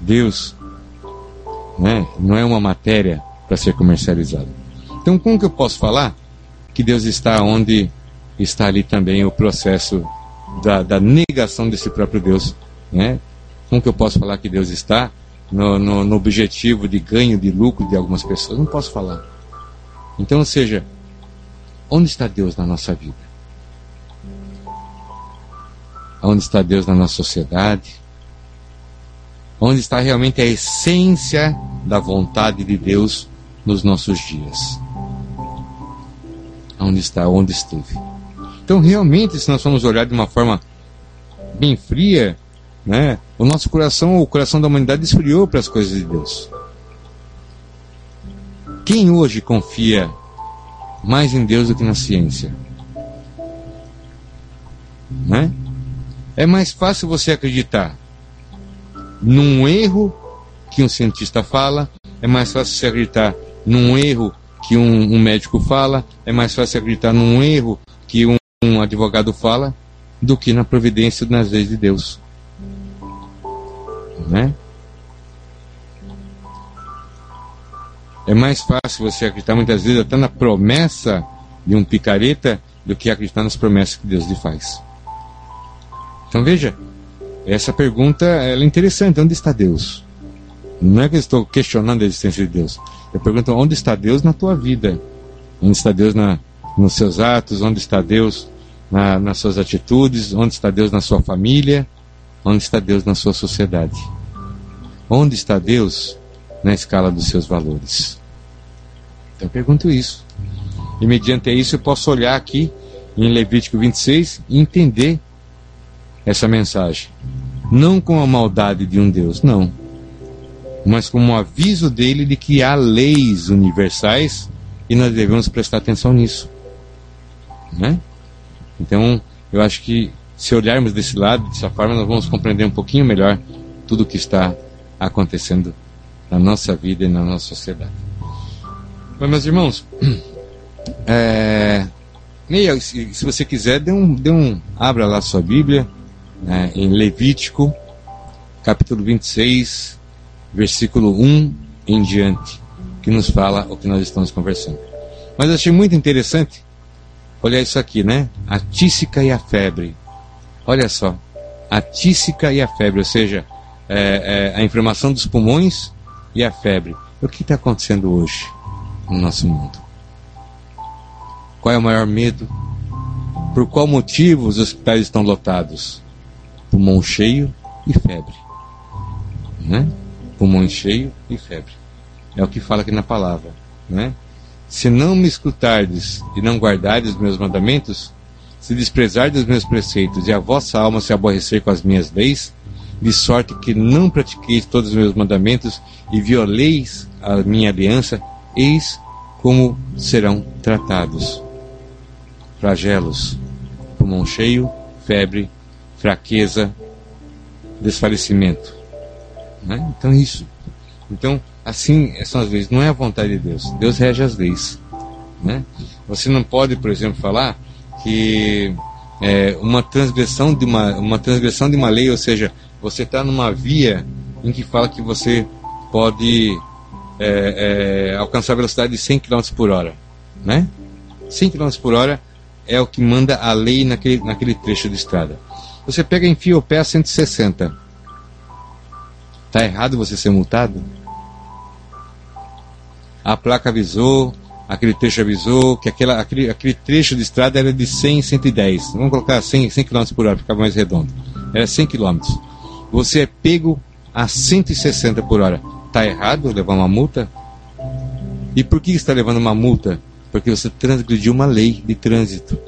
[SPEAKER 2] Deus né? não é uma matéria para ser comercializada. Então, como que eu posso falar que Deus está onde está ali também o processo da, da negação desse próprio Deus? Né? Como que eu posso falar que Deus está no, no, no objetivo de ganho, de lucro de algumas pessoas? Não posso falar. Então, ou seja, onde está Deus na nossa vida? Onde está Deus na nossa sociedade? onde está realmente a essência da vontade de Deus nos nossos dias. Onde está, onde esteve. Então, realmente, se nós formos olhar de uma forma bem fria, né, o nosso coração, o coração da humanidade esfriou para as coisas de Deus. Quem hoje confia mais em Deus do que na ciência? Né? É mais fácil você acreditar num erro que um cientista fala, é mais fácil se acreditar num erro que um, um médico fala, é mais fácil acreditar num erro que um, um advogado fala, do que na providência nas leis de Deus. Né? É mais fácil você acreditar muitas vezes até na promessa de um picareta do que acreditar nas promessas que Deus lhe faz. Então veja, essa pergunta é interessante. Onde está Deus? Não é que eu estou questionando a existência de Deus. Eu pergunto onde está Deus na tua vida? Onde está Deus na, nos seus atos? Onde está Deus na, nas suas atitudes? Onde está Deus na sua família? Onde está Deus na sua sociedade? Onde está Deus na escala dos seus valores? Então eu pergunto isso. E mediante isso eu posso olhar aqui em Levítico 26 e entender essa mensagem. Não com a maldade de um Deus, não. Mas como um aviso dele de que há leis universais e nós devemos prestar atenção nisso. Né? Então, eu acho que se olharmos desse lado, dessa forma, nós vamos compreender um pouquinho melhor tudo o que está acontecendo na nossa vida e na nossa sociedade. Mas, meus irmãos, [CLEARS THROAT] é, se, você quiser, dê um, dê um, abra lá sua Bíblia né, em Levítico, capítulo 26, versículo 1 em diante, que nos fala o que nós estamos conversando. Mas eu achei muito interessante olhar isso aqui, né? A tísica e a febre. Olha só, a tísica e a febre, ou seja, é, é, a inflamação dos pulmões e a febre. O que está acontecendo hoje no nosso mundo? Qual é o maior medo? Por qual motivo os hospitais estão lotados? pulmão cheio e febre. Né? Pulmão cheio e febre. É o que fala aqui na palavra. Né? Se não me escutardes e não guardardes meus mandamentos, se desprezardes meus preceitos e a vossa alma se aborrecer com as minhas leis, de sorte que não pratiqueis todos os meus mandamentos e violeis a minha aliança, eis como serão tratados. Flagelos, pulmão cheio, febre, fraqueza, desfalecimento. Né? Então, isso. Então, assim são as leis. Não é a vontade de Deus. Deus rege as leis. Né? Você não pode, por exemplo, falar que é, uma transgressão de uma, uma transgressão de uma lei, ou seja, você está numa via em que fala que você pode é, é, alcançar a velocidade de 100 km por hora, né? 100 km por hora é o que manda a lei naquele, naquele trecho de estrada. Você pega e enfia o pé a 160. Tá errado você ser multado? A placa avisou, aquele trecho avisou que aquela, aquele, aquele trecho de estrada era de 100, 110. Vamos colocar 100, 100 km por hora, ficar mais redondo. Era 100 km. Você é pego a 160 por hora. Tá errado levar uma multa? E por que está levando uma multa? Porque você transgrediu uma lei de trânsito.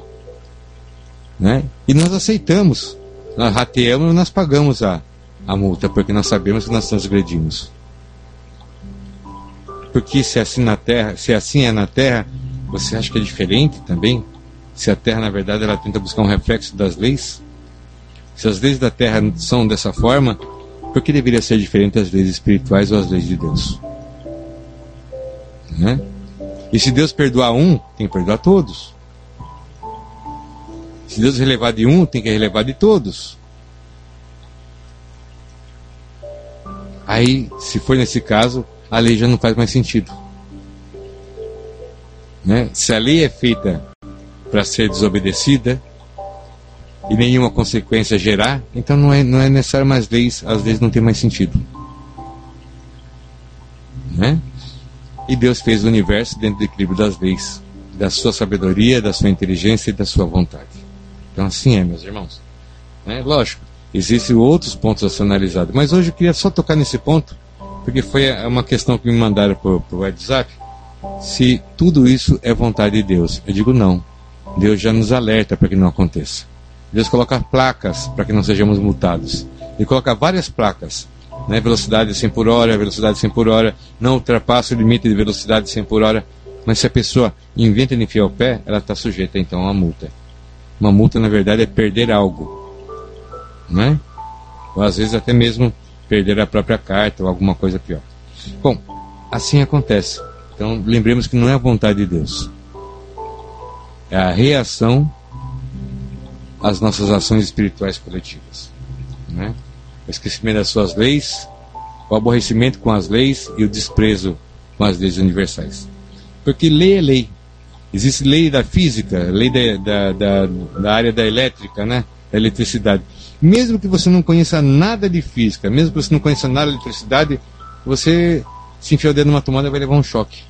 [SPEAKER 2] Né? E nós aceitamos. Nós rateamos nós pagamos a, a multa, porque nós sabemos que nós transgredimos. Porque se é assim na terra, se assim é na terra, você acha que é diferente também? Se a terra, na verdade, ela tenta buscar um reflexo das leis? Se as leis da terra são dessa forma, por que deveria ser diferente as leis espirituais ou as leis de Deus? Né? E se Deus perdoar um, tem que perdoar todos. Se Deus relevar de um, tem que relevar de todos. Aí, se for nesse caso, a lei já não faz mais sentido. Né? Se a lei é feita para ser desobedecida e nenhuma consequência gerar, então não é, não é necessário mais leis, às vezes não tem mais sentido. Né? E Deus fez o universo dentro do equilíbrio das leis, da sua sabedoria, da sua inteligência e da sua vontade. Então, assim é, meus irmãos. É, lógico, existem outros pontos a ser mas hoje eu queria só tocar nesse ponto, porque foi uma questão que me mandaram por, por WhatsApp. Se tudo isso é vontade de Deus, eu digo não. Deus já nos alerta para que não aconteça. Deus coloca placas para que não sejamos multados. Ele coloca várias placas, né? velocidade 100 por hora, velocidade 100 por hora, não ultrapassa o limite de velocidade 100 por hora. Mas se a pessoa inventa de enfiar o pé, ela está sujeita então a uma multa. Uma multa, na verdade, é perder algo. Né? Ou às vezes até mesmo perder a própria carta ou alguma coisa pior. Bom, assim acontece. Então lembremos que não é a vontade de Deus. É a reação as nossas ações espirituais coletivas. Né? O esquecimento das suas leis, o aborrecimento com as leis e o desprezo com as leis universais. Porque lei é lei. Existe lei da física, lei da, da, da, da área da elétrica, né? da eletricidade. Mesmo que você não conheça nada de física, mesmo que você não conheça nada de eletricidade, você se enfiar o dedo numa tomada vai levar um choque.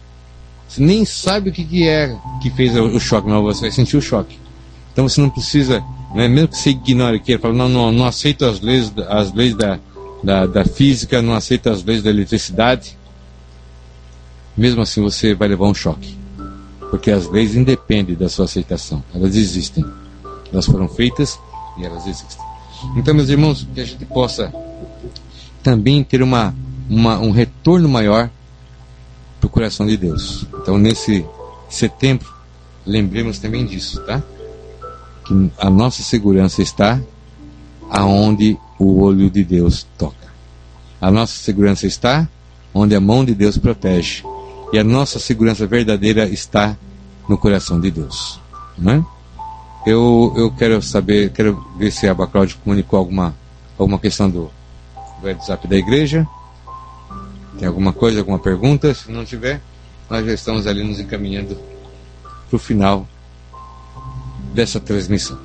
[SPEAKER 2] Você nem sabe o que, que é que fez o choque, mas você vai sentir o choque. Então você não precisa, né, mesmo que você ignore aquilo, fala, não, não, não aceito as leis, as leis da, da, da física, não aceito as leis da eletricidade, mesmo assim você vai levar um choque. Porque as leis independem da sua aceitação, elas existem. Elas foram feitas e elas existem. Então, meus irmãos, que a gente possa também ter uma, uma um retorno maior para o coração de Deus. Então, nesse setembro, lembremos também disso, tá? Que a nossa segurança está aonde o olho de Deus toca. A nossa segurança está onde a mão de Deus protege. E a nossa segurança verdadeira está no coração de Deus. Não é? Eu, eu quero saber, quero ver se a Baclaud comunicou alguma, alguma questão do, do WhatsApp da igreja. Tem alguma coisa, alguma pergunta? Se não tiver, nós já estamos ali nos encaminhando para o final dessa transmissão.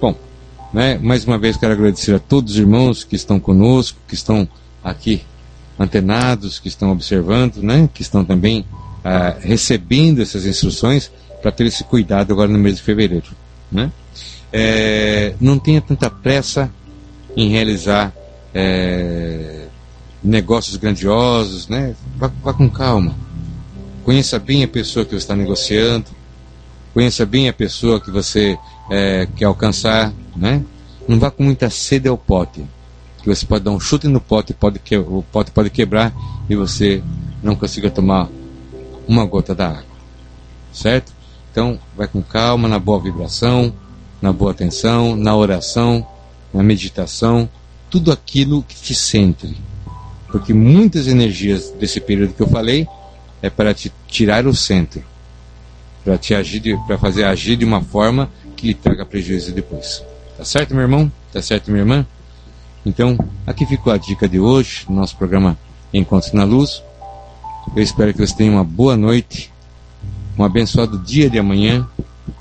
[SPEAKER 2] Bom, né, mais uma vez quero agradecer a todos os irmãos que estão conosco, que estão aqui antenados, que estão observando, né, que estão também ah, recebendo essas instruções para ter esse cuidado agora no mês de fevereiro. Né? É, não tenha tanta pressa em realizar é, negócios grandiosos, né? Vá, vá, com calma. Conheça bem a pessoa que você está negociando, conheça bem a pessoa que você é, quer alcançar, né? Não vá com muita sede ao pote, que você pode dar um chute no pote, pode que, o pote pode quebrar e você não consiga tomar uma gota da água, certo? Então, vai com calma, na boa vibração, na boa atenção, na oração, na meditação, tudo aquilo que te centre, porque muitas energias desse período que eu falei é para te tirar o centro, para te agir, para fazer agir de uma forma que lhe traga prejuízo depois. Tá certo, meu irmão? Tá certo, minha irmã? Então, aqui ficou a dica de hoje, nosso programa Encontros na Luz. Eu espero que você tenha uma boa noite, um abençoado dia de amanhã,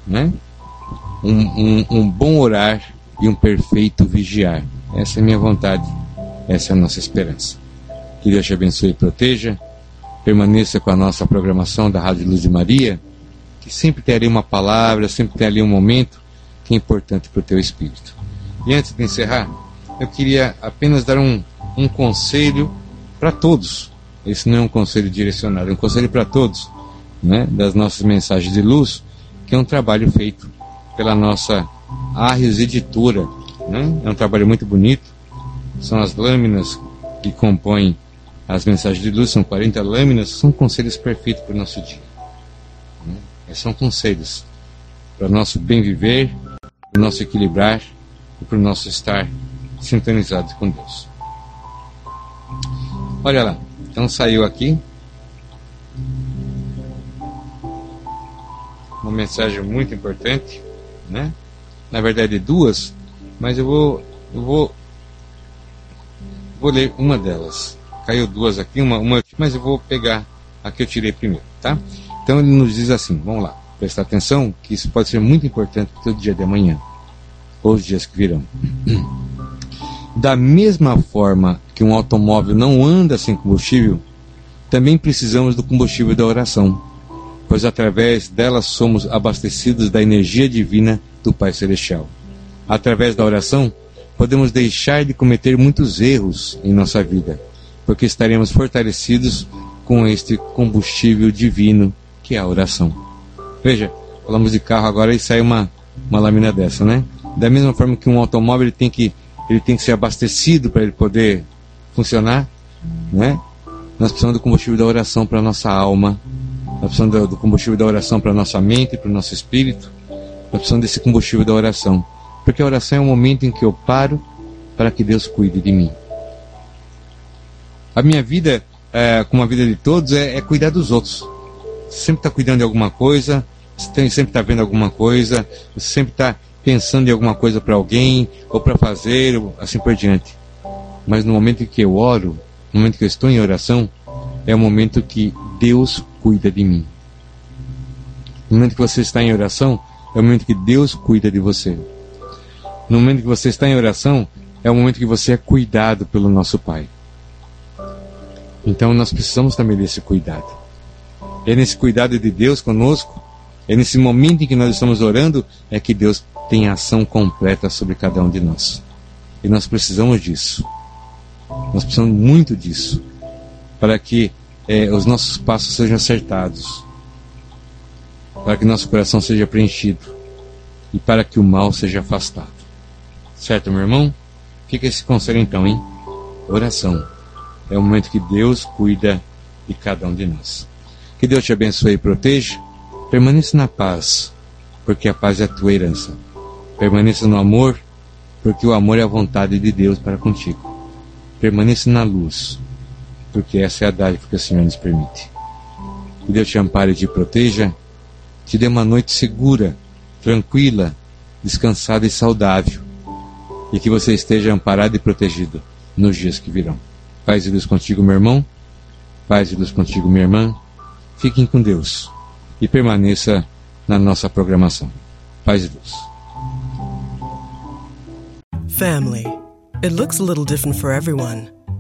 [SPEAKER 2] né? Um, um, um bom orar e um perfeito vigiar. Essa é a minha vontade, essa é a nossa esperança. Que Deus te abençoe e proteja. Permaneça com a nossa programação da Rádio Luz de Maria, que sempre tem ali uma palavra, sempre tem ali um momento que é importante para o teu espírito. E antes de encerrar, eu queria apenas dar um, um conselho para todos. Esse não é um conselho direcionado, é um conselho para todos, né, das nossas mensagens de luz, que é um trabalho feito pela nossa Arres Editora. Né? É um trabalho muito bonito. São as lâminas que compõem as mensagens de luz são 40 lâminas, são conselhos perfeitos para o nosso dia. Né? São conselhos para o nosso bem viver, para o nosso equilibrar e para o nosso estar sintonizado com Deus. Olha lá, então saiu aqui uma mensagem muito importante, né? Na verdade duas, mas eu vou eu vou vou ler uma delas caiu duas aqui, uma, uma, mas eu vou pegar a que eu tirei primeiro, tá? Então ele nos diz assim, vamos lá, prestar atenção que isso pode ser muito importante para o dia de amanhã, ou os dias que virão. [CLEARS THROAT] Da mesma forma que um automóvel não anda sem combustível, também precisamos do combustível da oração, pois através dela somos abastecidos da energia divina do Pai Celestial. Através da oração, podemos deixar de cometer muitos erros em nossa vida porque estaremos fortalecidos com este combustível divino que é a oração. Veja, falamos de carro agora e sai uma, uma lâmina dessa, né? Da mesma forma que um automóvel ele tem que, ele tem que ser abastecido para ele poder funcionar, né? Nós precisamos do combustível da oração para a nossa alma, nós precisamos do, combustível da oração para a nossa mente, para o nosso espírito, nós precisamos desse combustível da oração. Porque a oração é o momento em que eu paro para que Deus cuide de mim. A minha vida, é, como a vida de todos, é, é cuidar dos outros. Sempre está cuidando de alguma coisa, você sempre está vendo alguma coisa, você sempre está pensando em alguma coisa para alguém ou para fazer, assim por diante. Mas no momento em que eu oro, no momento que eu estou em oração, é o momento que Deus cuida de mim. No momento que você está em oração, é o momento que Deus cuida de você. No momento que você está em oração, é o momento que você é cuidado pelo nosso Pai. Então nós precisamos também desse cuidado. É nesse cuidado de Deus conosco, é nesse momento em que nós estamos orando, é que Deus tem ação completa sobre cada um de nós. E nós precisamos disso. Nós precisamos muito disso. Para que é, os nossos passos sejam acertados. Para que nosso coração seja preenchido. E para que o mal seja afastado. Certo, meu irmão? Fica esse conselho então, hein? Oração. É o momento que Deus cuida de cada um de nós. Que Deus te abençoe e proteja. Permaneça na paz, porque a paz é a tua herança. Permaneça no amor, porque o amor é a vontade de Deus para contigo. Permaneça na luz, porque essa é a dádiva que o Senhor nos permite. Que Deus te ampare e te proteja, te dê uma noite segura, tranquila, descansada e saudável, e que você esteja amparado e protegido nos dias que virão. Paz e luz contigo, meu irmão. Paz e luz contigo, minha irmã. Fiquem com Deus e permaneça na nossa programação. Paz e luz.
[SPEAKER 3] Family. It looks a little different for everyone.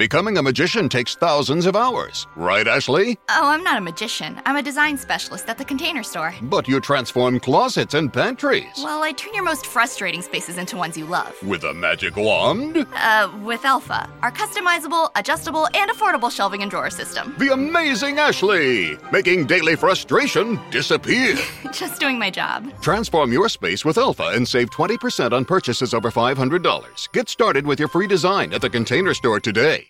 [SPEAKER 4] Becoming a magician takes thousands of hours, right, Ashley?
[SPEAKER 5] Oh, I'm not a magician. I'm a design specialist at the container store.
[SPEAKER 4] But you transform closets and pantries.
[SPEAKER 5] Well, I turn your most frustrating spaces into ones you love.
[SPEAKER 4] With a magic wand?
[SPEAKER 5] Uh, with Alpha, our customizable, adjustable, and affordable shelving and drawer system.
[SPEAKER 4] The amazing Ashley! Making daily frustration disappear. [LAUGHS]
[SPEAKER 5] Just doing my job.
[SPEAKER 4] Transform your space with Alpha and save 20% on purchases over $500. Get started with your free design at the container store today.